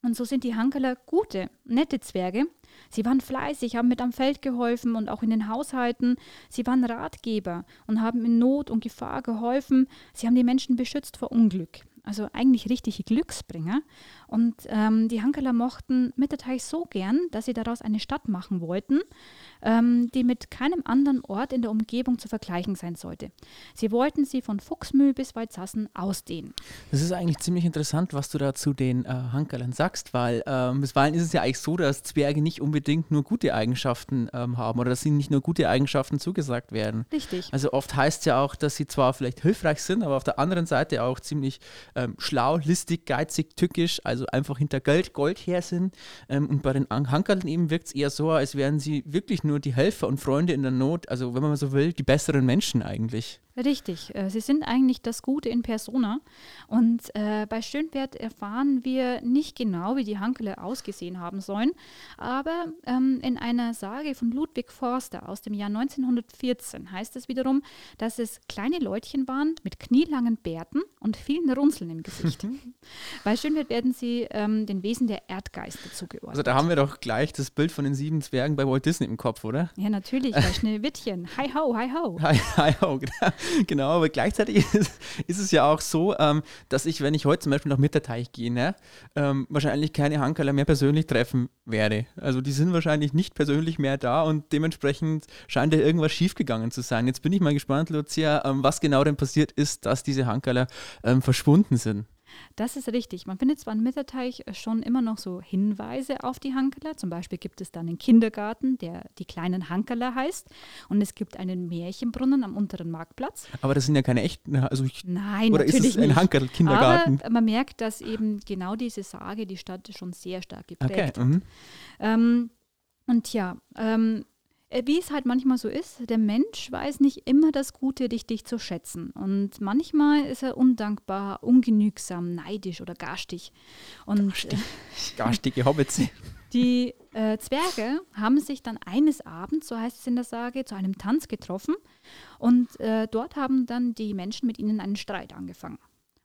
Und so sind die Hankeler gute, nette Zwerge. Sie waren fleißig, haben mit am Feld geholfen und auch in den Haushalten. Sie waren Ratgeber und haben in Not und Gefahr geholfen. Sie haben die Menschen beschützt vor Unglück. Also eigentlich richtige Glücksbringer. Und ähm, die Hankeler mochten Mitterteich so gern, dass sie daraus eine Stadt machen wollten, ähm, die mit keinem anderen Ort in der Umgebung zu vergleichen sein sollte. Sie wollten sie von Fuchsmühl bis Waldsassen ausdehnen. Das ist eigentlich ziemlich interessant, was du da zu den äh, Hankerlern sagst, weil ähm, bisweilen ist es ja eigentlich so, dass Zwerge nicht unbedingt nur gute Eigenschaften ähm, haben oder dass ihnen nicht nur gute Eigenschaften zugesagt werden. Richtig. Also oft heißt es ja auch, dass sie zwar vielleicht hilfreich sind, aber auf der anderen Seite auch ziemlich ähm, schlau, listig, geizig, tückisch, also einfach hinter Geld, Gold her sind. Ähm, und bei den An- Hankerln eben wirkt es eher so, als wären sie wirklich nur die Helfer und Freunde in der Not, also wenn man so will, die besseren Menschen eigentlich. Richtig, äh, sie sind eigentlich das Gute in Persona. Und äh, bei Schönwert erfahren wir nicht genau, wie die Hankele ausgesehen haben sollen, aber ähm, in einer Sage von Ludwig Forster aus dem Jahr 1914 heißt es wiederum, dass es kleine Leutchen waren mit knielangen Bärten und vielen Runzeln im Gesicht. bei Schönwert werden sie ähm, den Wesen der Erdgeister zugeordnet. Also da haben wir doch gleich das Bild von den sieben Zwergen bei Walt Disney im Kopf, oder? Ja, natürlich, bei Schneewittchen. Hi ho, hi ho. Hi, hi ho, genau. genau, aber gleichzeitig ist, ist, es ja auch so, ähm, dass ich, wenn ich heute zum Beispiel nach Mitterteich gehe, ne, ähm, wahrscheinlich keine Hankerler mehr persönlich treffen werde. Also die sind wahrscheinlich nicht persönlich mehr da und dementsprechend scheint da irgendwas schiefgegangen zu sein. Jetzt bin ich mal gespannt, Lucia, ähm, was genau denn passiert ist, dass diese Hankerler ähm, verschwunden sind. Das ist richtig. Man findet zwar in Mitterteich schon immer noch so Hinweise auf die Hankeler. Zum Beispiel gibt es dann einen Kindergarten, der die kleinen Hankeler heißt. Und es gibt einen Märchenbrunnen am unteren Marktplatz. Aber das sind ja keine echten. Also ich, Nein, oder natürlich ist es ein Hankerl-Kindergarten? Aber man merkt, dass eben genau diese Sage die Stadt schon sehr stark geprägt okay. Mhm. Ähm, und ja, ähm, äh, wie es halt manchmal so ist, der Mensch weiß nicht immer das Gute dich zu schätzen. Und manchmal ist er undankbar, ungenügsam, neidisch oder garstig. Und, Garstig. Garstige Hobbits. Die äh, Zwerge haben sich dann eines Abends, so heißt es in der Sage, zu einem Tanz getroffen. Und äh, dort haben dann die Menschen mit ihnen einen Streit angefangen.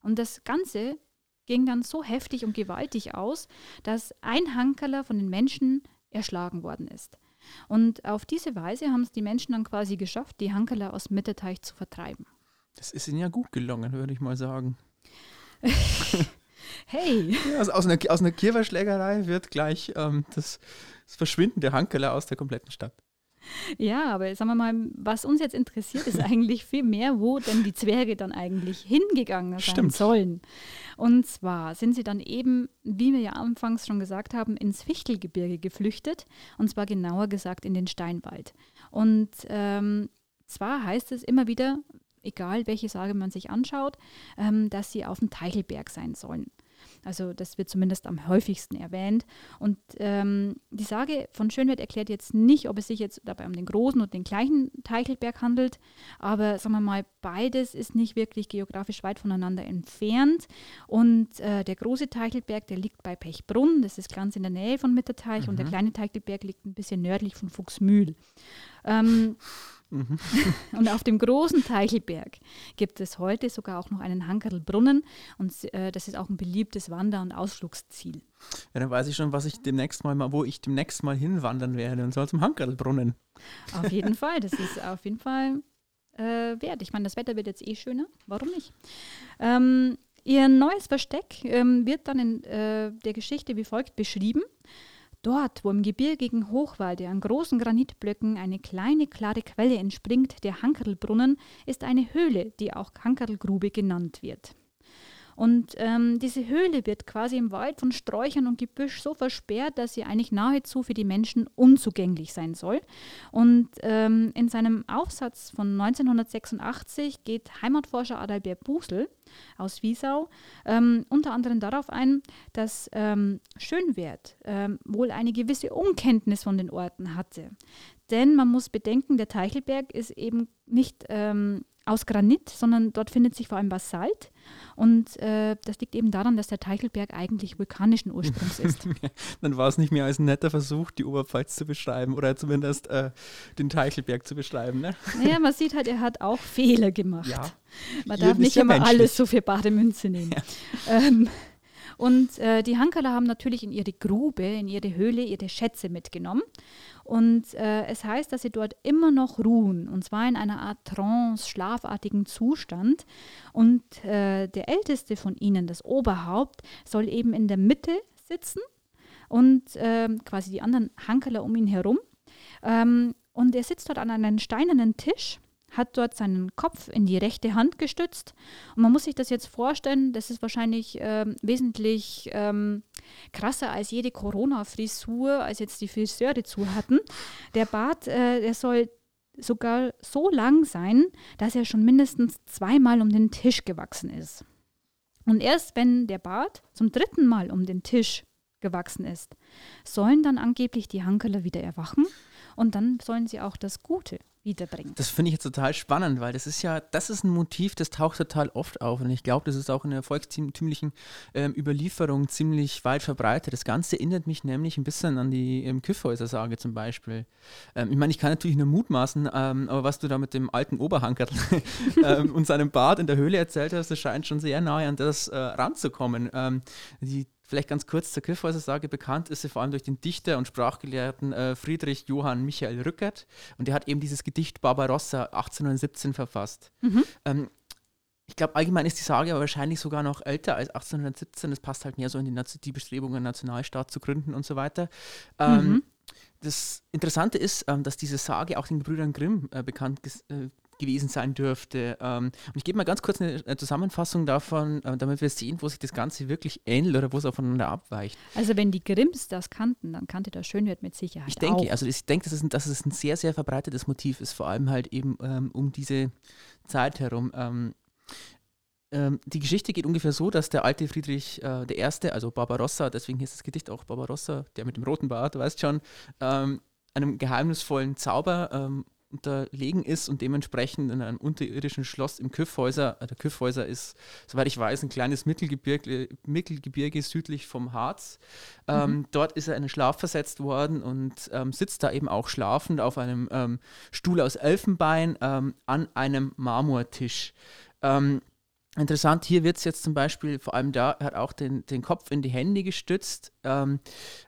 Und das Ganze ging dann so heftig und gewaltig aus, dass ein Hankerler von den Menschen erschlagen worden ist. Und auf diese Weise haben es die Menschen dann quasi geschafft, die Hankerler aus Mitterteich zu vertreiben. Das ist ihnen ja gut gelungen, würde ich mal sagen. hey! Ja, also aus, einer, aus einer Kirwerschlägerei wird gleich ähm, das, das Verschwinden der Hankerler aus der kompletten Stadt. Ja, aber sagen wir mal, was uns jetzt interessiert, ist eigentlich viel mehr, wo denn die Zwerge dann eigentlich hingegangen sein Stimmt. sollen. Und zwar sind sie dann eben, wie wir ja anfangs schon gesagt haben, ins Fichtelgebirge geflüchtet. Und zwar genauer gesagt in den Steinwald. Und ähm, zwar heißt es immer wieder, egal welche Sage man sich anschaut, ähm, dass sie auf dem Teichelberg sein sollen. Also das wird zumindest am häufigsten erwähnt. Und ähm, die Sage von Schönwert erklärt jetzt nicht, ob es sich jetzt dabei um den großen oder den kleinen Teichelberg handelt, aber sagen wir mal, beides ist nicht wirklich geografisch weit voneinander entfernt. Und äh, der große Teichelberg, der liegt bei Pechbrunn, das ist ganz in der Nähe von Mitterteich, mhm. und der mhm. kleine Teichelberg liegt ein bisschen nördlich von Fuchsmühl. Ähm, Mhm. und auf dem großen Teichelberg gibt es heute sogar auch noch einen Hankerlbrunnen und äh, das ist auch ein beliebtes Wander- und Ausflugsziel. Ja, dann weiß ich schon, was ich demnächst mal, wo ich demnächst mal hinwandern werde und zwar zum Hankerlbrunnen. Auf jeden Fall, das ist auf jeden Fall äh, wert. Ich meine, das Wetter wird jetzt eh schöner, warum nicht? Ähm, ihr neues Versteck ähm, wird dann in äh, der Geschichte wie folgt beschrieben. Dort, wo im gebirgigen Hochwalde an großen Granitblöcken eine kleine klare Quelle entspringt, der Hankerlbrunnen, ist eine Höhle, die auch Hankerlgrube genannt wird. Und ähm, diese Höhle wird quasi im Wald von Sträuchern und Gebüsch so versperrt, dass sie eigentlich nahezu für die Menschen unzugänglich sein soll. Und ähm, in seinem Aufsatz von 1986 geht Heimatforscher Adalbert Busel aus Wiesau ähm, unter anderem darauf ein, dass ähm, Schönwert ähm, wohl eine gewisse Unkenntnis von den Orten hatte. Denn man muss bedenken, der Teichelberg ist eben nicht ähm, aus Granit, sondern dort findet sich vor allem Basalt. Und äh, das liegt eben daran, dass der Teichelberg eigentlich vulkanischen Ursprungs ist. Dann war es nicht mehr als ein netter Versuch, die Oberpfalz zu beschreiben oder zumindest äh, den Teichelberg zu beschreiben. Ne? Naja, man sieht halt, er hat auch Fehler gemacht. Ja. Man darf nicht immer menschlich. alles so für bare Münze nehmen. Ja. Ähm, und äh, die Hankerler haben natürlich in ihre Grube, in ihre Höhle ihre Schätze mitgenommen. Und äh, es heißt, dass sie dort immer noch ruhen, und zwar in einer Art Trance, schlafartigen Zustand. Und äh, der älteste von ihnen, das Oberhaupt, soll eben in der Mitte sitzen und ähm, quasi die anderen Hankerler um ihn herum. Ähm, und er sitzt dort an einem steinernen Tisch hat dort seinen Kopf in die rechte Hand gestützt. Und man muss sich das jetzt vorstellen, das ist wahrscheinlich ähm, wesentlich ähm, krasser als jede Corona-Frisur, als jetzt die Friseure zu hatten. Der Bart, äh, der soll sogar so lang sein, dass er schon mindestens zweimal um den Tisch gewachsen ist. Und erst wenn der Bart zum dritten Mal um den Tisch gewachsen ist, sollen dann angeblich die Hankerler wieder erwachen und dann sollen sie auch das Gute wiederbringt. Das finde ich jetzt total spannend, weil das ist ja, das ist ein Motiv, das taucht total oft auf. Und ich glaube, das ist auch in der volkstümlichen ähm, Überlieferung ziemlich weit verbreitet. Das Ganze erinnert mich nämlich ein bisschen an die ähm, Kyffhäuser-Sage zum Beispiel. Ähm, ich meine, ich kann natürlich nur mutmaßen, ähm, aber was du da mit dem alten Oberhankerl ähm, und seinem Bart in der Höhle erzählt hast, das scheint schon sehr nahe an das äh, ranzukommen. Ähm, die Vielleicht ganz kurz zur Kyffhäuser-Sage. Bekannt ist sie vor allem durch den Dichter und Sprachgelehrten äh, Friedrich Johann Michael Rückert. Und der hat eben dieses Gedicht Barbarossa 1817 verfasst. Mhm. Ähm, ich glaube, allgemein ist die Sage aber wahrscheinlich sogar noch älter als 1817. Das passt halt mehr so in die, die Bestrebungen, einen Nationalstaat zu gründen und so weiter. Ähm, mhm. Das Interessante ist, ähm, dass diese Sage auch den Gebrüdern Grimm äh, bekannt äh, gewesen sein dürfte. Ähm, und ich gebe mal ganz kurz eine, Zusammenfassung davon, äh, damit wir sehen, wo sich das Ganze wirklich ähnelt oder wo es auch voneinander abweicht. Also wenn die Grimms das kannten, dann kannte der Schönwert mit Sicherheit Ich denke, auch. also ich denke, dass es, ein, dass es ein sehr, sehr verbreitetes Motiv ist, vor allem halt eben ähm, um diese Zeit herum. Ähm, ähm, die Geschichte geht ungefähr so, dass der alte Friedrich äh, I., also Barbarossa, deswegen hieß das Gedicht auch Barbarossa, der mit dem roten Bart, du weißt schon, ähm, einem geheimnisvollen Zauber ähm, unterlegen ist und dementsprechend in einem unterirdischen Schloss im Küffhäuser, äh, der Küffhäuser ist, soweit ich weiß, ein kleines Mittelgebirge, Mittelgebirge südlich vom Harz. Ähm, mhm. Dort ist er in den Schlaf versetzt worden und ähm, sitzt da eben auch schlafend auf einem ähm, Stuhl aus Elfenbein ähm, an einem Marmortisch. Interessant, hier wird es jetzt zum Beispiel, vor allem da, er hat auch den, den Kopf in die Hände gestützt ähm,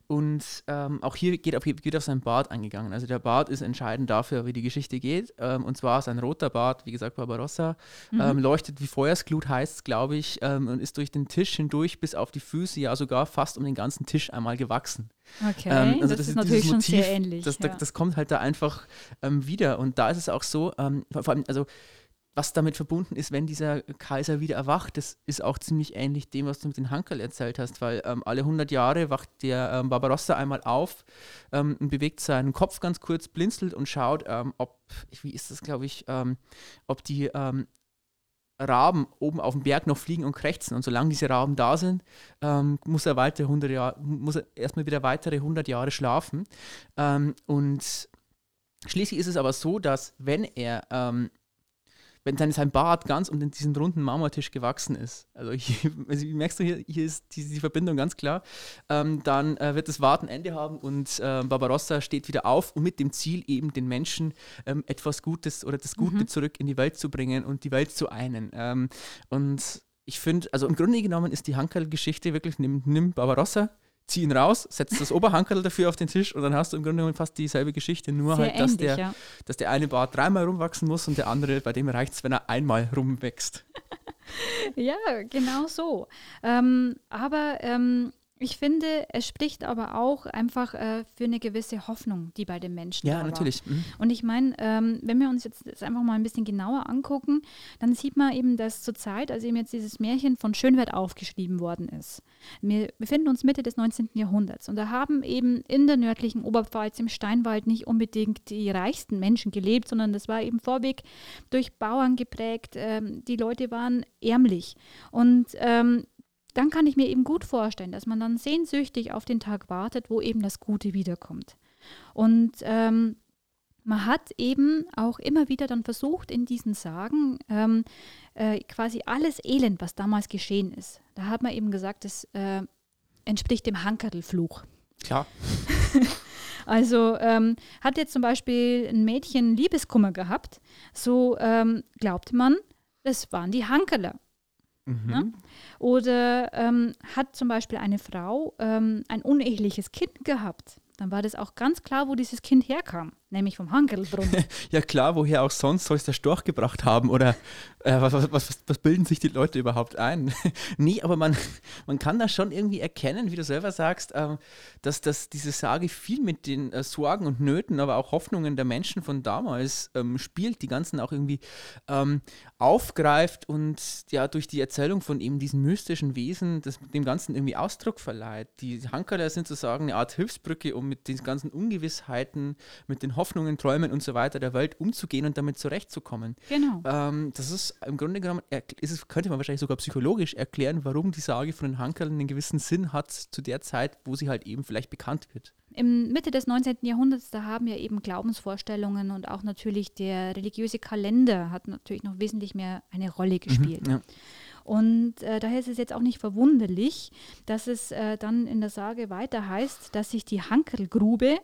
und ähm, auch hier geht auf, geht auf sein Bart eingegangen. Also der Bart ist entscheidend dafür, wie die Geschichte geht. Ähm, und zwar sein roter Bart, wie gesagt, Barbarossa, mhm. Ähm, leuchtet wie Feuersglut, heißt es, glaube ich, ähm, und ist durch den Tisch hindurch bis auf die Füße, ja sogar fast um den ganzen Tisch einmal gewachsen. Okay, ähm, also das, das, ist natürlich Motiv, schon sehr ähnlich. Das, ja. das, das, kommt halt da einfach wieder. Und da ist es auch so, vor allem, also was damit verbunden ist, wenn dieser Kaiser wieder erwacht, das ist auch ziemlich ähnlich dem, was du mit den Hankerl erzählt hast, weil ähm, alle 100 Jahre wacht der ähm, Barbarossa einmal auf ähm, und bewegt seinen Kopf ganz kurz, blinzelt und schaut, ähm, ob, wie ist das, glaube ich, ähm, ob die ähm, Raben oben auf dem Berg noch fliegen und krächzen. Und solange diese Raben da sind, muss er weitere 100 Jahre, muss er erstmal wieder weitere 100 Jahre schlafen. und schließlich ist es aber so, dass wenn er wenn dann sein Bart ganz um diesen runden Marmortisch gewachsen ist. Also, hier, also merkst du, hier, hier ist die, die Verbindung ganz klar. Ähm, dann äh, wird das Warten Ende haben und äh, Barbarossa steht wieder auf, um mit dem Ziel eben den Menschen ähm, etwas Gutes oder das Gute mhm. zurück in die Welt zu bringen und die Welt zu einen. Ähm, und ich finde, also im Grunde genommen ist die Hankerl-Geschichte wirklich, nimm, nimm Barbarossa, zieh ihn raus, setz das Oberhankerl dafür auf den Tisch und dann hast du im Grunde genommen fast dieselbe Geschichte, nur Sehr halt, dass, ähnlich, der, ja. dass der eine Bart dreimal rumwachsen muss und der andere, bei dem reicht es, wenn er einmal rumwächst. ja, genau so. Ähm, aber ähm, ich finde, es spricht aber auch einfach äh, für eine gewisse Hoffnung, die bei den Menschen Ja, natürlich. Mhm. Und ich meine, ähm, wenn wir uns jetzt das einfach mal ein bisschen genauer angucken, dann sieht man eben, dass zur Zeit, als eben jetzt dieses Märchen von Schönwert aufgeschrieben worden ist. Wir befinden uns Mitte des 19. Jahrhunderts und da haben eben in der nördlichen Oberpfalz im Steinwald nicht unbedingt die reichsten Menschen gelebt, sondern das war eben vorweg durch Bauern geprägt. Ähm, die Leute waren ärmlich. Und ähm, dann kann ich mir eben gut vorstellen, dass man dann sehnsüchtig auf den Tag wartet, wo eben das Gute wiederkommt. Und ähm, man hat eben auch immer wieder dann versucht, in diesen Sagen ähm, äh, quasi alles Elend, was damals geschehen ist. Da hat man eben gesagt, das äh, entspricht dem Hankerlfluch. Klar. also ähm, hat jetzt zum Beispiel ein Mädchen Liebeskummer gehabt, so ähm, glaubt man, das waren die Hankerler. Mhm. Ne? Oder ähm, hat zum Beispiel eine Frau ähm, ein uneheliches Kind gehabt, dann war das auch ganz klar, wo dieses Kind herkam nämlich vom Hankelbrunnen. ja klar, woher auch sonst soll es der Storch gebracht haben oder äh, was, was, was, was, bilden sich die Leute überhaupt ein? nee, aber man, man kann da schon irgendwie erkennen, wie du selber sagst, äh, dass das, diese Sage viel mit den äh, Sorgen und Nöten, aber auch Hoffnungen der Menschen von damals ähm, spielt, die ganzen auch irgendwie ähm, aufgreift und ja durch die Erzählung von eben diesen mystischen Wesen das, dem Ganzen irgendwie Ausdruck verleiht. Die Hankerler sind sozusagen eine Art Hilfsbrücke, um mit den ganzen Ungewissheiten, mit den Hoffnungen, Träumen und so weiter der Welt umzugehen und damit zurechtzukommen. Genau. Ähm, das ist im Grunde genommen, ist könnte man wahrscheinlich sogar psychologisch erklären, warum die Sage von den Hankerln einen gewissen Sinn hat zu der Zeit, wo sie halt eben vielleicht bekannt wird. Im Mitte des 19. Jahrhunderts, da haben ja eben Glaubensvorstellungen und auch natürlich der religiöse Kalender hat natürlich noch wesentlich mehr eine Rolle gespielt. Mhm, ja. Und äh, daher ist es jetzt auch nicht verwunderlich, dass es äh, dann in der Sage weiter heißt, dass sich die Hankelgrube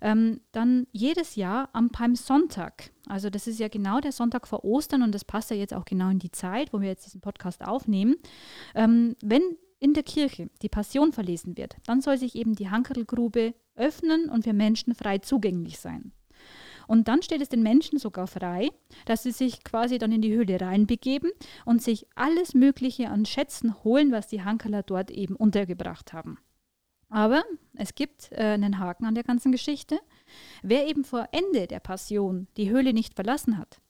ähm, dann jedes Jahr am Palmsonntag, also das ist ja genau der Sonntag vor Ostern und das passt ja jetzt auch genau in die Zeit, wo wir jetzt diesen Podcast aufnehmen, ähm, wenn in der Kirche die Passion verlesen wird, dann soll sich eben die Hankelgrube öffnen und für Menschen frei zugänglich sein. Und dann steht es den Menschen sogar frei, dass sie sich quasi dann in die Höhle reinbegeben und sich alles Mögliche an Schätzen holen, was die Hankerler dort eben untergebracht haben. Aber es gibt äh, einen Haken an der ganzen Geschichte. Wer eben vor Ende der Passion die Höhle nicht verlassen hat,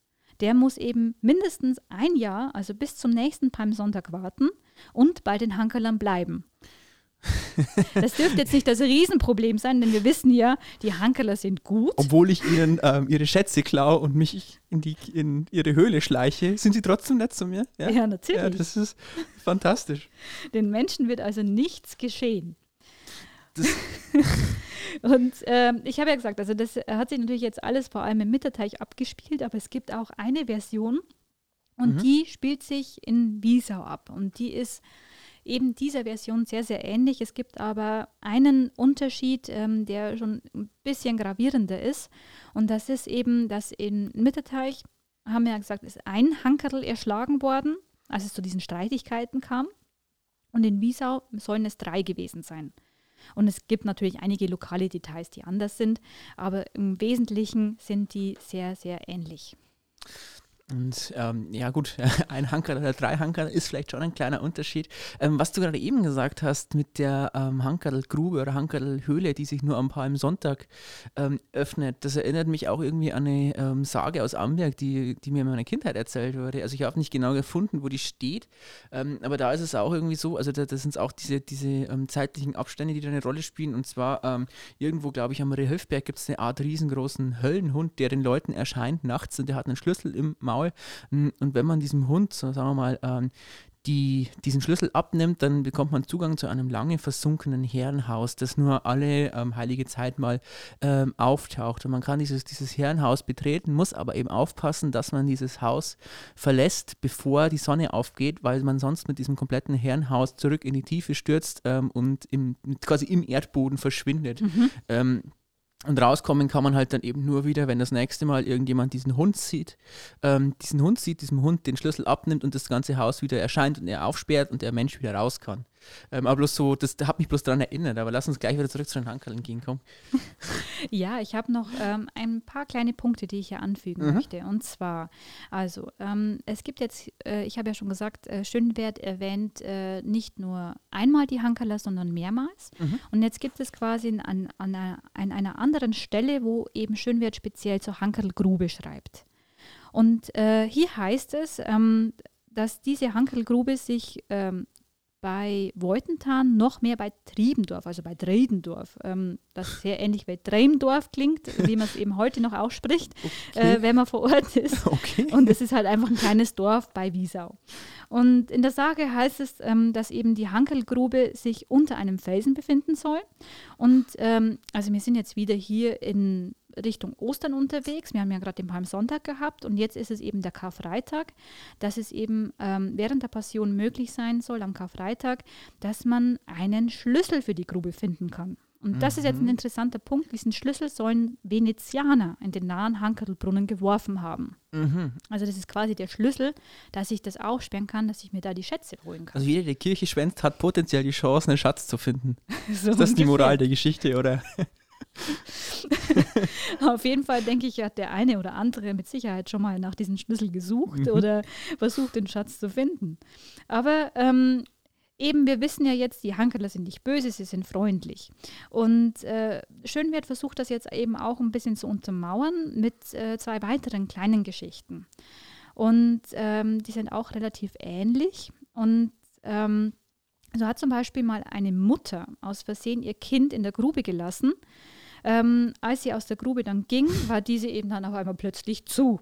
der muss eben mindestens ein Jahr, also bis zum nächsten Palmsonntag warten und bei den Hankerlern bleiben. Das dürfte jetzt nicht das Riesenproblem sein, denn wir wissen ja, die Hankeler sind gut. Obwohl ich ihnen ähm, ihre Schätze klaue und mich in, die, in ihre Höhle schleiche, sind sie trotzdem nett zu mir? Ja, ja natürlich. Ja, das ist fantastisch. Den Menschen wird also nichts geschehen. und ähm, ich habe ja gesagt, also das hat sich natürlich jetzt alles vor allem im Mitterteich abgespielt, aber es gibt auch eine Version und mhm. die spielt sich in Wiesau ab und die ist eben dieser Version sehr, sehr ähnlich. Es gibt aber einen Unterschied, ähm, der schon ein bisschen gravierender ist. Und das ist eben, dass in Mitterteich, haben wir ja gesagt, ist ein Hankerl erschlagen worden, als es zu diesen Streitigkeiten kam. Und in Wiesau sollen es drei gewesen sein. Und es gibt natürlich einige lokale Details, die anders sind, aber im Wesentlichen sind die sehr, sehr ähnlich. Und ähm, ja gut, ein Hanker oder drei Hanker ist vielleicht schon ein kleiner Unterschied. Ähm, was du gerade eben gesagt hast mit der ähm, Hankerl-Grube oder Hankerl-Höhle, die sich nur am Palmsonntag ähm, öffnet, das erinnert mich auch irgendwie an eine ähm, Sage aus Amberg, die, die mir in meiner Kindheit erzählt wurde. Also ich habe nicht genau gefunden, wo die steht, ähm, aber da ist es auch irgendwie so, also da, da sind es auch diese, diese ähm, zeitlichen Abstände, die da eine Rolle spielen. Und zwar irgendwo, glaube ich, am Rehöfberg gibt es eine Art riesengroßen Höllenhund, der den Leuten erscheint nachts und der hat einen Schlüssel im Maul Maul. Mm, und wenn man diesem Hund, so sagen wir mal, ähm, die diesen Schlüssel abnimmt, dann bekommt man Zugang zu einem lange versunkenen Herrenhaus, das nur alle ähm, heilige Zeit mal ähm, auftaucht. Und man kann dieses, dieses Herrenhaus betreten, muss aber eben aufpassen, dass man dieses Haus verlässt, bevor die Sonne aufgeht, weil man sonst mit diesem kompletten Herrenhaus zurück in die Tiefe stürzt ähm, und im, quasi im Erdboden verschwindet. Mhm. Und rauskommen kann man halt dann eben nur wieder, wenn das nächste Mal irgendjemand diesen Hund sieht, ähm, diesen Hund sieht, diesem Hund den Schlüssel abnimmt und das ganze Haus wieder erscheint und er aufsperrt und der Mensch wieder raus kann. Ähm, aber bloß so, das hat mich bloß daran erinnert. Aber lass uns gleich wieder zurück zu den Hankerln gehen, komm. ja, ich habe noch ähm, ein paar kleine Punkte, die ich hier anfügen mhm. möchte. Und zwar, also, ähm, es gibt jetzt, äh, ich habe ja schon gesagt, äh, Schönwert erwähnt äh, nicht nur einmal die Hankerler, sondern mehrmals. Mhm. Und jetzt gibt es quasi an, an, einer, an einer anderen Stelle, wo eben Schönwert speziell zur Hankerlgrube schreibt. Und äh, hier heißt es, ähm, dass diese Hankelgrube sich ähm, bei Weutentan noch mehr bei Triebendorf, also bei Dreidendorf, ähm, das sehr ähnlich bei Dreimdorf klingt, wie man es eben heute noch ausspricht, okay. äh, wenn man vor Ort ist. Okay. Und es ist halt einfach ein kleines Dorf bei Wiesau. Und in der Sage heißt es, ähm, dass eben die Hankelgrube sich unter einem Felsen befinden soll. Und ähm, also wir sind jetzt wieder hier in Richtung Ostern unterwegs. Wir haben ja gerade den Palmsonntag gehabt und jetzt ist es eben der Karfreitag, dass es eben ähm, während der Passion möglich sein soll, am Karfreitag, dass man einen Schlüssel für die Grube finden kann. Und das mhm. ist jetzt ein mhm. interessanter Punkt. Diesen Schlüssel sollen Venezianer in den nahen Hankerlbrunnen geworfen haben. Mhm. Also das ist quasi der Schlüssel, dass ich das aufsperren kann, dass ich mir da die Schätze holen kann. Also jeder, der Kirche schwänzt, hat potenziell die Chance, einen Schatz zu finden. so ist das die Moral der Geschichte, oder? Auf jeden Fall denke ich, hat der eine oder andere mit Sicherheit schon mal nach diesem Schlüssel gesucht mhm. oder versucht, den Schatz zu finden. Aber ähm, eben, wir wissen ja jetzt, die Hankerler sind nicht böse, sie sind freundlich. Und äh, Schönwert versucht das jetzt eben auch ein bisschen zu untermauern mit äh, zwei weiteren kleinen Geschichten. Und ähm, die sind auch relativ ähnlich. Und ähm, so hat zum Beispiel mal eine Mutter aus Versehen ihr Kind in der Grube gelassen ähm, als sie aus der Grube dann ging, war diese eben dann auf einmal plötzlich zu.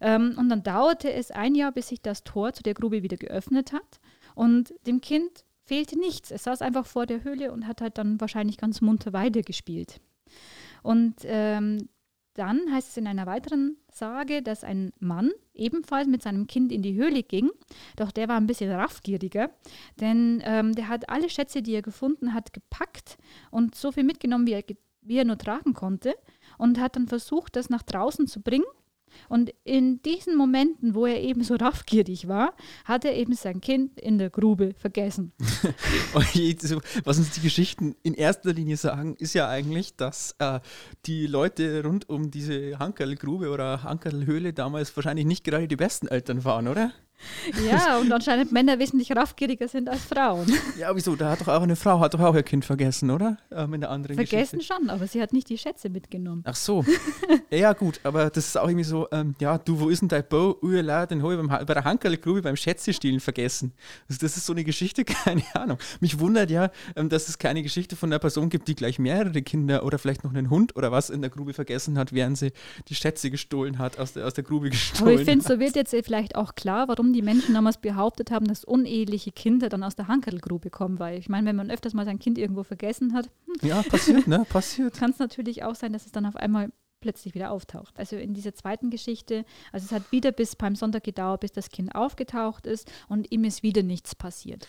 Ähm, und dann dauerte es ein Jahr, bis sich das Tor zu der Grube wieder geöffnet hat. Und dem Kind fehlte nichts. Es saß einfach vor der Höhle und hat halt dann wahrscheinlich ganz munter weitergespielt. Und ähm, dann heißt es in einer weiteren Sage, dass ein Mann ebenfalls mit seinem Kind in die Höhle ging, doch der war ein bisschen raffgieriger, denn ähm, der hat alle Schätze, die er gefunden hat, gepackt und so viel mitgenommen, wie er, wie er nur tragen konnte und hat dann versucht, das nach draußen zu bringen und in diesen Momenten, wo er eben so raffgierig war, hat er eben sein Kind in der Grube vergessen. Was uns die Geschichten in erster Linie sagen, ist ja eigentlich, dass äh, die Leute rund um diese Hankerlgrube oder Hankerlhöhle damals wahrscheinlich nicht gerade die besten Eltern waren, oder? Ja, und anscheinend Männer wesentlich raffgieriger sind als Frauen. Ja, wieso? Da hat doch auch eine Frau, hat doch auch ihr Kind vergessen, oder? Ähm, in der anderen Vergessen Geschichte. schon, aber sie hat nicht die Schätze mitgenommen. Ach so. ja, gut, aber das ist auch irgendwie so, ähm, ja, du, wo ist denn dein Bo? Uela, den habe ich beim, bei der Hankerlgrube beim Schätzestehlen vergessen. Also das ist so eine Geschichte, keine Ahnung. Mich wundert ja, ähm, dass es keine Geschichte von einer Person gibt, die gleich mehrere Kinder oder vielleicht noch einen Hund oder was in der Grube vergessen hat, während sie die Schätze gestohlen hat, aus der, aus der Grube gestohlen Aber ich finde, so wird jetzt vielleicht auch klar, warum die Menschen damals behauptet haben, dass uneheliche Kinder dann aus der Hankelgrube kommen, weil ich meine, wenn man öfters mal sein Kind irgendwo vergessen hat, hm, ja, passiert, ne? Passiert. Kann es natürlich auch sein, dass es dann auf einmal plötzlich wieder auftaucht. Also in dieser zweiten Geschichte, also es hat wieder bis beim Sonntag gedauert, bis das Kind aufgetaucht ist und ihm ist wieder nichts passiert.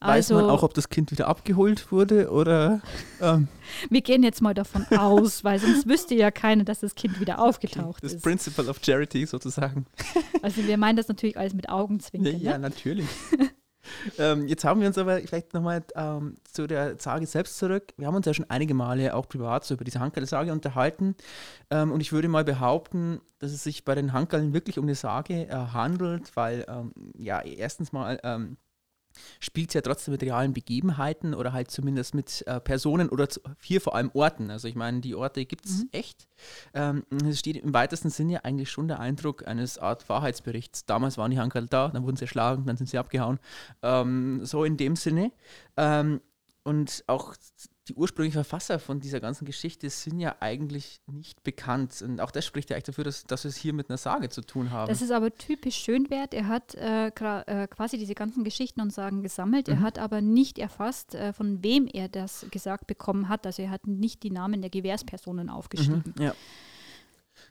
Weiß man also auch, ob das Kind wieder abgeholt wurde oder? Ähm. Wir gehen jetzt mal davon aus, weil sonst wüsste ja keiner, dass das Kind wieder aufgetaucht das ist. Das Principle of Charity sozusagen. Also wir meinen das natürlich alles mit Augenzwinkern. Ja, ja ne? natürlich. ähm, jetzt haben wir uns aber vielleicht nochmal ähm, zu der Sage selbst zurück. Wir haben uns ja schon einige Male auch privat so über diese Hankerl-Sage unterhalten. Ähm, und ich würde mal behaupten, dass es sich bei den Hankerln wirklich um eine Sage äh, handelt, weil ähm, ja, erstens mal ähm, spielt es ja trotzdem mit realen Begebenheiten oder halt zumindest mit äh, Personen oder zu, hier vor allem Orten. Also ich meine, die Orte gibt es mhm. echt. Ähm, es steht im weitesten Sinne ja eigentlich schon der Eindruck eines Art Wahrheitsberichts. Damals waren die Hankerl da, dann wurden sie erschlagen, dann sind sie abgehauen. Ähm, so in dem Sinne. Ähm, und auch die ursprünglichen Verfasser von dieser ganzen Geschichte sind ja eigentlich nicht bekannt. Und auch das spricht ja eigentlich dafür, dass, dass wir es hier mit einer Sage zu tun haben. Das ist aber typisch Schönwert. Er hat äh, äh, quasi diese ganzen Geschichten und Sagen gesammelt. Mhm. Er hat aber nicht erfasst, äh, von wem er das gesagt bekommen hat. Also er hat nicht die Namen der Gewährspersonen aufgeschrieben. Mhm, ja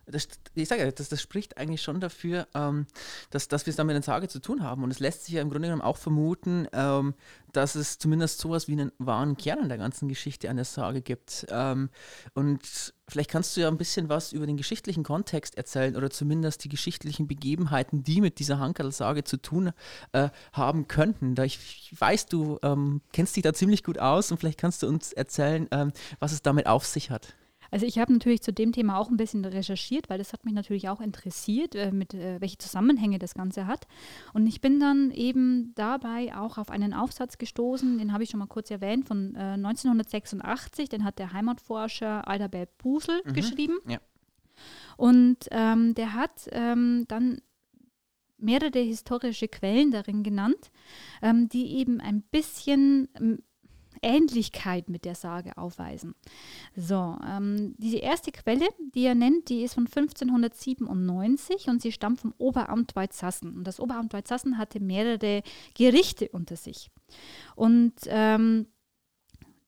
das, ich sage ja, das, das spricht eigentlich schon dafür, ähm, dass, dass wir es da mit einer Sage zu tun haben. Und es lässt sich ja im Grunde genommen auch vermuten, ähm, dass es zumindest sowas wie einen wahren Kern an der ganzen Geschichte einer Sage gibt. Ähm, und vielleicht kannst du ja ein bisschen was über den geschichtlichen Kontext erzählen oder zumindest die geschichtlichen Begebenheiten, die mit dieser Hankerl-Sage zu tun äh, haben könnten. Da ich, ich weiß, du ähm, kennst dich da ziemlich gut aus und vielleicht kannst du uns erzählen, ähm, was es damit auf sich hat. Also ich habe natürlich zu dem Thema auch ein bisschen recherchiert, weil das hat mich natürlich auch interessiert, äh, mit äh, welche Zusammenhänge das Ganze hat. Und ich bin dann eben dabei auch auf einen Aufsatz gestoßen, den habe ich schon mal kurz erwähnt, von äh, 1986, den hat der Heimatforscher Adalbert Busel mhm. geschrieben. Ja. Und ähm, der hat ähm, dann mehrere historische Quellen darin genannt, ähm, die eben ein bisschen Ähnlichkeit mit der Sage aufweisen. So, ähm, diese erste Quelle, die er nennt, die ist von 1597 und sie stammt vom Oberamt Weizsassen. Und das Oberamt Weizsassen hatte mehrere Gerichte unter sich. Und ähm,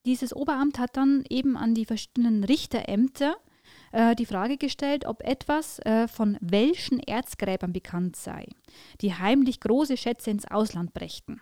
dieses Oberamt hat dann eben an die verschiedenen Richterämter äh, die Frage gestellt, ob etwas äh, von welchen Erzgräbern bekannt sei, die heimlich große Schätze ins Ausland brächten.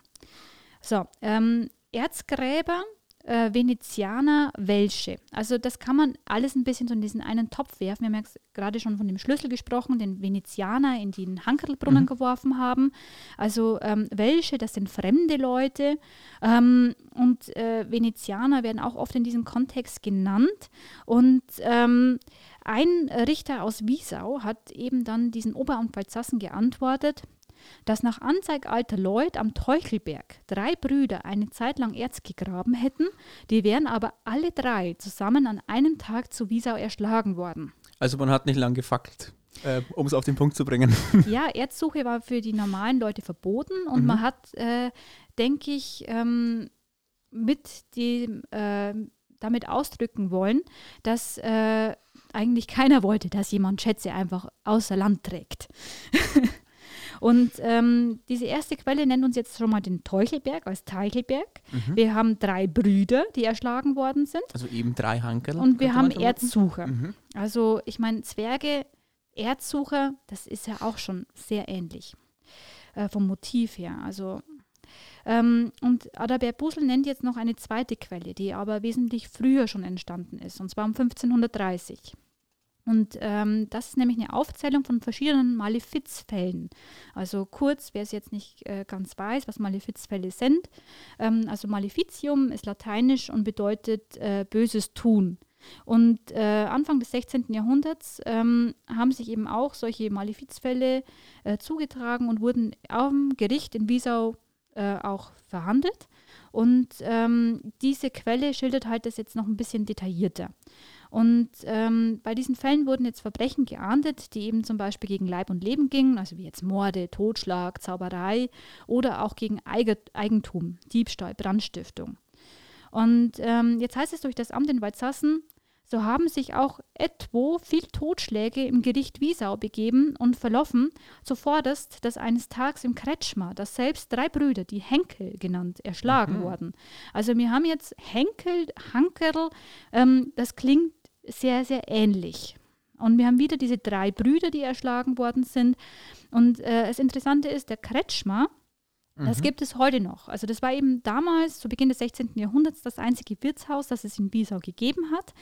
So, ähm, Erzgräber, äh, Venezianer, Welsche. Also das kann man alles ein bisschen so in diesen einen Topf werfen. Wir haben ja gerade schon von dem Schlüssel gesprochen, den Venezianer in den Hankelbrunnen mhm. geworfen haben. Also ähm, Welsche, das sind fremde Leute. Ähm, und äh, Venezianer werden auch oft in diesem Kontext genannt. Und ähm, ein Richter aus Wiesau hat eben dann diesen Oberamt Valsassen geantwortet, dass nach Anzeig alter Leute am Teuchelberg drei Brüder eine Zeit lang Erz gegraben hätten, die wären aber alle drei zusammen an einem Tag zu Wiesau erschlagen worden. Also man hat nicht lang gefackelt. Äh, um es auf den Punkt zu bringen. Ja, Erzsuche war für die normalen Leute verboten und mhm. man hat, äh, denke ich, ähm, mit dem, äh, damit ausdrücken wollen, dass äh, eigentlich keiner wollte, dass jemand Schätze einfach außer Land trägt. Und ähm, diese erste Quelle nennt uns jetzt schon mal den Teuchelberg als Teichelberg. Mhm. Wir haben drei Brüder, die erschlagen worden sind. Also eben drei Hankel. Und wir haben Erzsucher. Mhm. Also ich meine, Zwerge, Erzsucher, das ist ja auch schon sehr ähnlich äh, vom Motiv her. Also ähm, und Adalbert Busel nennt jetzt noch eine zweite Quelle, die aber wesentlich früher schon entstanden ist, und zwar um 1530. Und ähm, das ist nämlich eine Aufzählung von verschiedenen Malefizfällen. Also kurz, wer es jetzt nicht äh, ganz weiß, was Malefizfälle sind. Ähm, also Maleficium ist lateinisch und bedeutet äh, böses Tun. Und äh, Anfang des 16. Jahrhunderts ähm, haben sich eben auch solche Malefizfälle äh, zugetragen und wurden am Gericht in Wiesau äh, auch verhandelt. Und ähm, diese Quelle schildert halt das jetzt noch ein bisschen detaillierter. Und ähm, bei diesen Fällen wurden jetzt Verbrechen geahndet, die eben zum Beispiel gegen Leib und Leben gingen, also wie jetzt Morde, Totschlag, Zauberei oder auch gegen Eigentum, Diebstahl, Brandstiftung. Und ähm, jetzt heißt es durch das Amt in Weizsassen, so haben sich auch etwo viel Totschläge im Gericht Wiesau begeben und verlaufen, zuvorderst, dass eines Tages im Kretschmer, dass selbst drei Brüder, die Henkel genannt, erschlagen mhm. wurden. Also wir haben jetzt Henkel, Hankerl, ähm, das klingt sehr, sehr ähnlich. Und wir haben wieder diese drei Brüder, die erschlagen worden sind. Und äh, das Interessante ist, der Kretschmer, das mhm. gibt es heute noch. Also das war eben damals, zu Beginn des 16. Jahrhunderts, das einzige Wirtshaus, das es in Biesau gegeben hat.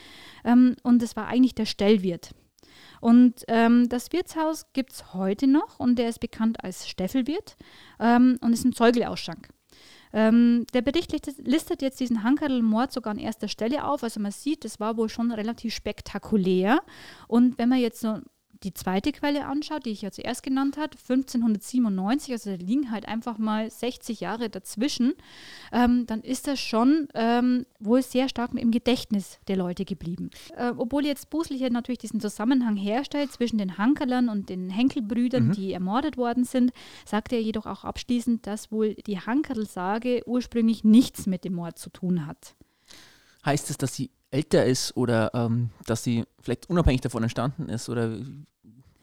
Ähm, und es war eigentlich der Stellwirt. Und ähm, das Wirtshaus gibt es heute noch und der ist bekannt als Steffelwirt ähm, und ist ein Zeugelausschank. Ähm, der Bericht listet jetzt diesen Hankerl-Mord sogar an erster Stelle auf. Also man sieht, das war wohl schon relativ spektakulär. Und wenn man jetzt so die zweite Quelle anschaut, die ich ja zuerst genannt habe, 1597, also da liegen halt einfach mal 60 Jahre dazwischen, ähm, dann ist das schon ähm, wohl sehr stark im Gedächtnis der Leute geblieben. Äh, obwohl jetzt Busel hier natürlich diesen Zusammenhang herstellt zwischen den Hankerlern und den Henkelbrüdern, mhm. die ermordet worden sind, sagt er jedoch auch abschließend, dass wohl die Hankerl-Sage ursprünglich nichts mit dem Mord zu tun hat. Heißt es, dass sie älter ist oder ähm, dass sie vielleicht unabhängig davon entstanden ist? Oder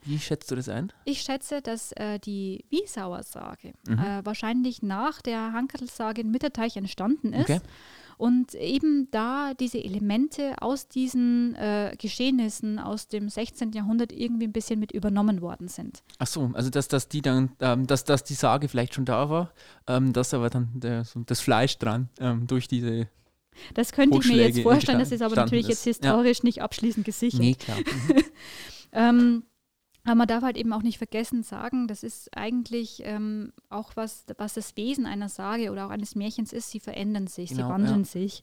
wie schätzt du das ein? Ich schätze, dass äh, die Wiesauer Sage mhm. äh, wahrscheinlich nach der Hankerl-Sage in Mitterteich entstanden ist. Okay. Und eben da diese Elemente aus diesen äh, Geschehnissen aus dem 16. Jahrhundert irgendwie ein bisschen mit übernommen worden sind. Ach so, also dass, dass die dann, ähm, dass, dass die Sage vielleicht schon da war, ähm, dass aber dann der, so das Fleisch dran ähm, durch diese das könnte ich mir jetzt vorstellen, das ist aber natürlich ist. jetzt historisch ja. nicht abschließend gesichert. Nee, klar. Mhm. ähm, aber man darf halt eben auch nicht vergessen sagen, das ist eigentlich ähm, auch was, was das Wesen einer Sage oder auch eines Märchens ist. Sie verändern sich, genau, sie wandeln ja. sich.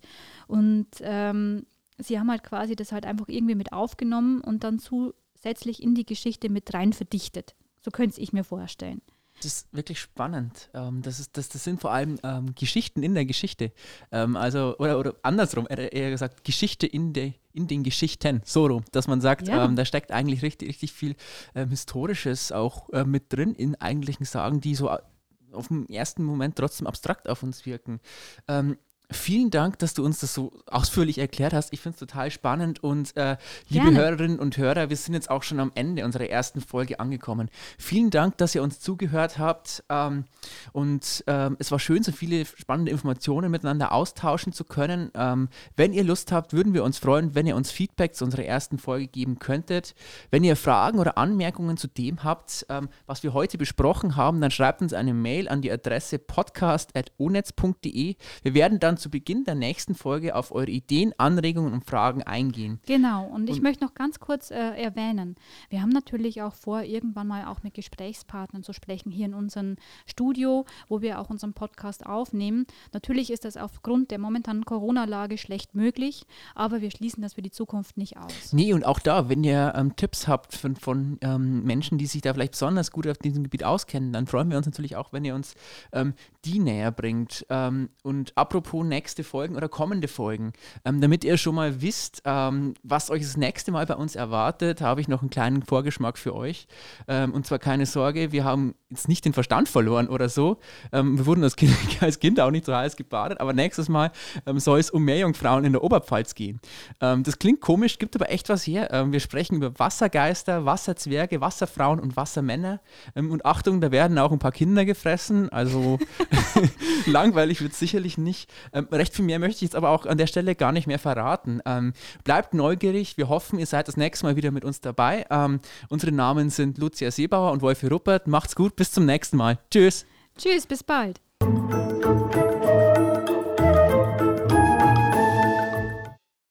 Und ähm, sie haben halt quasi das halt einfach irgendwie mit aufgenommen und dann zusätzlich in die Geschichte mit rein verdichtet. So könnte ich mir vorstellen. Das ist wirklich spannend. Ähm, das, ist, das, das sind vor allem ähm, Geschichten in der Geschichte. Ähm, also, oder, oder andersrum, eher gesagt, Geschichte in, de, in den Geschichten. So rum, dass man sagt, ja. ähm, da steckt eigentlich richtig, richtig viel ähm, Historisches auch äh, mit drin in eigentlichen Sagen, die so auf den ersten Moment trotzdem abstrakt auf uns wirken. Ähm, Vielen Dank, dass du uns das so ausführlich erklärt hast. Ich finde es total spannend und äh, liebe Gerne. Hörerinnen und Hörer, wir sind jetzt auch schon am Ende unserer ersten Folge angekommen. Vielen Dank, dass ihr uns zugehört habt ähm, und ähm, es war schön, so viele spannende Informationen miteinander austauschen zu können. Ähm, wenn ihr Lust habt, würden wir uns freuen, wenn ihr uns Feedback zu unserer ersten Folge geben könntet. Wenn ihr Fragen oder Anmerkungen zu dem habt, ähm, was wir heute besprochen haben, dann schreibt uns eine Mail an die Adresse podcast.onetz.de. Wir werden dann zu Beginn der nächsten Folge auf eure Ideen, Anregungen und Fragen eingehen. Genau, und ich und möchte noch ganz kurz äh, erwähnen, wir haben natürlich auch vor, irgendwann mal auch mit Gesprächspartnern zu sprechen, hier in unserem Studio, wo wir auch unseren Podcast aufnehmen. Natürlich ist das aufgrund der momentanen Corona-Lage schlecht möglich, aber wir schließen das für die Zukunft nicht aus. Nee, und auch da, wenn ihr ähm, Tipps habt von, von ähm, Menschen, die sich da vielleicht besonders gut auf diesem Gebiet auskennen, dann freuen wir uns natürlich auch, wenn ihr uns ähm, die näher bringt. Ähm, und apropos nächste Folgen oder kommende Folgen. Ähm, damit ihr schon mal wisst, ähm, was euch das nächste Mal bei uns erwartet, habe ich noch einen kleinen Vorgeschmack für euch. Ähm, und zwar keine Sorge, wir haben jetzt nicht den Verstand verloren oder so. Ähm, wir wurden als kind, als kind, auch nicht so heiß gebadet, aber nächstes Mal ähm, soll es um Meerjungfrauen in der Oberpfalz gehen. Ähm, das klingt komisch, gibt aber echt was her. wir sprechen über Wassergeister, Wasserzwerge, Wasserfrauen und Wassermänner. und Achtung, da werden auch ein paar Kinder gefressen, also langweilig wird es sicherlich nicht. Ähm, recht viel mehr möchte ich jetzt aber auch an der Stelle gar nicht mehr verraten. Ähm, bleibt neugierig. Wir hoffen, ihr seid das nächste Mal wieder mit uns dabei. Ähm, unsere Namen sind Lucia Seebauer und Wolfi Ruppert. Macht's gut. Bis zum nächsten Mal. Tschüss. Tschüss, bis bald.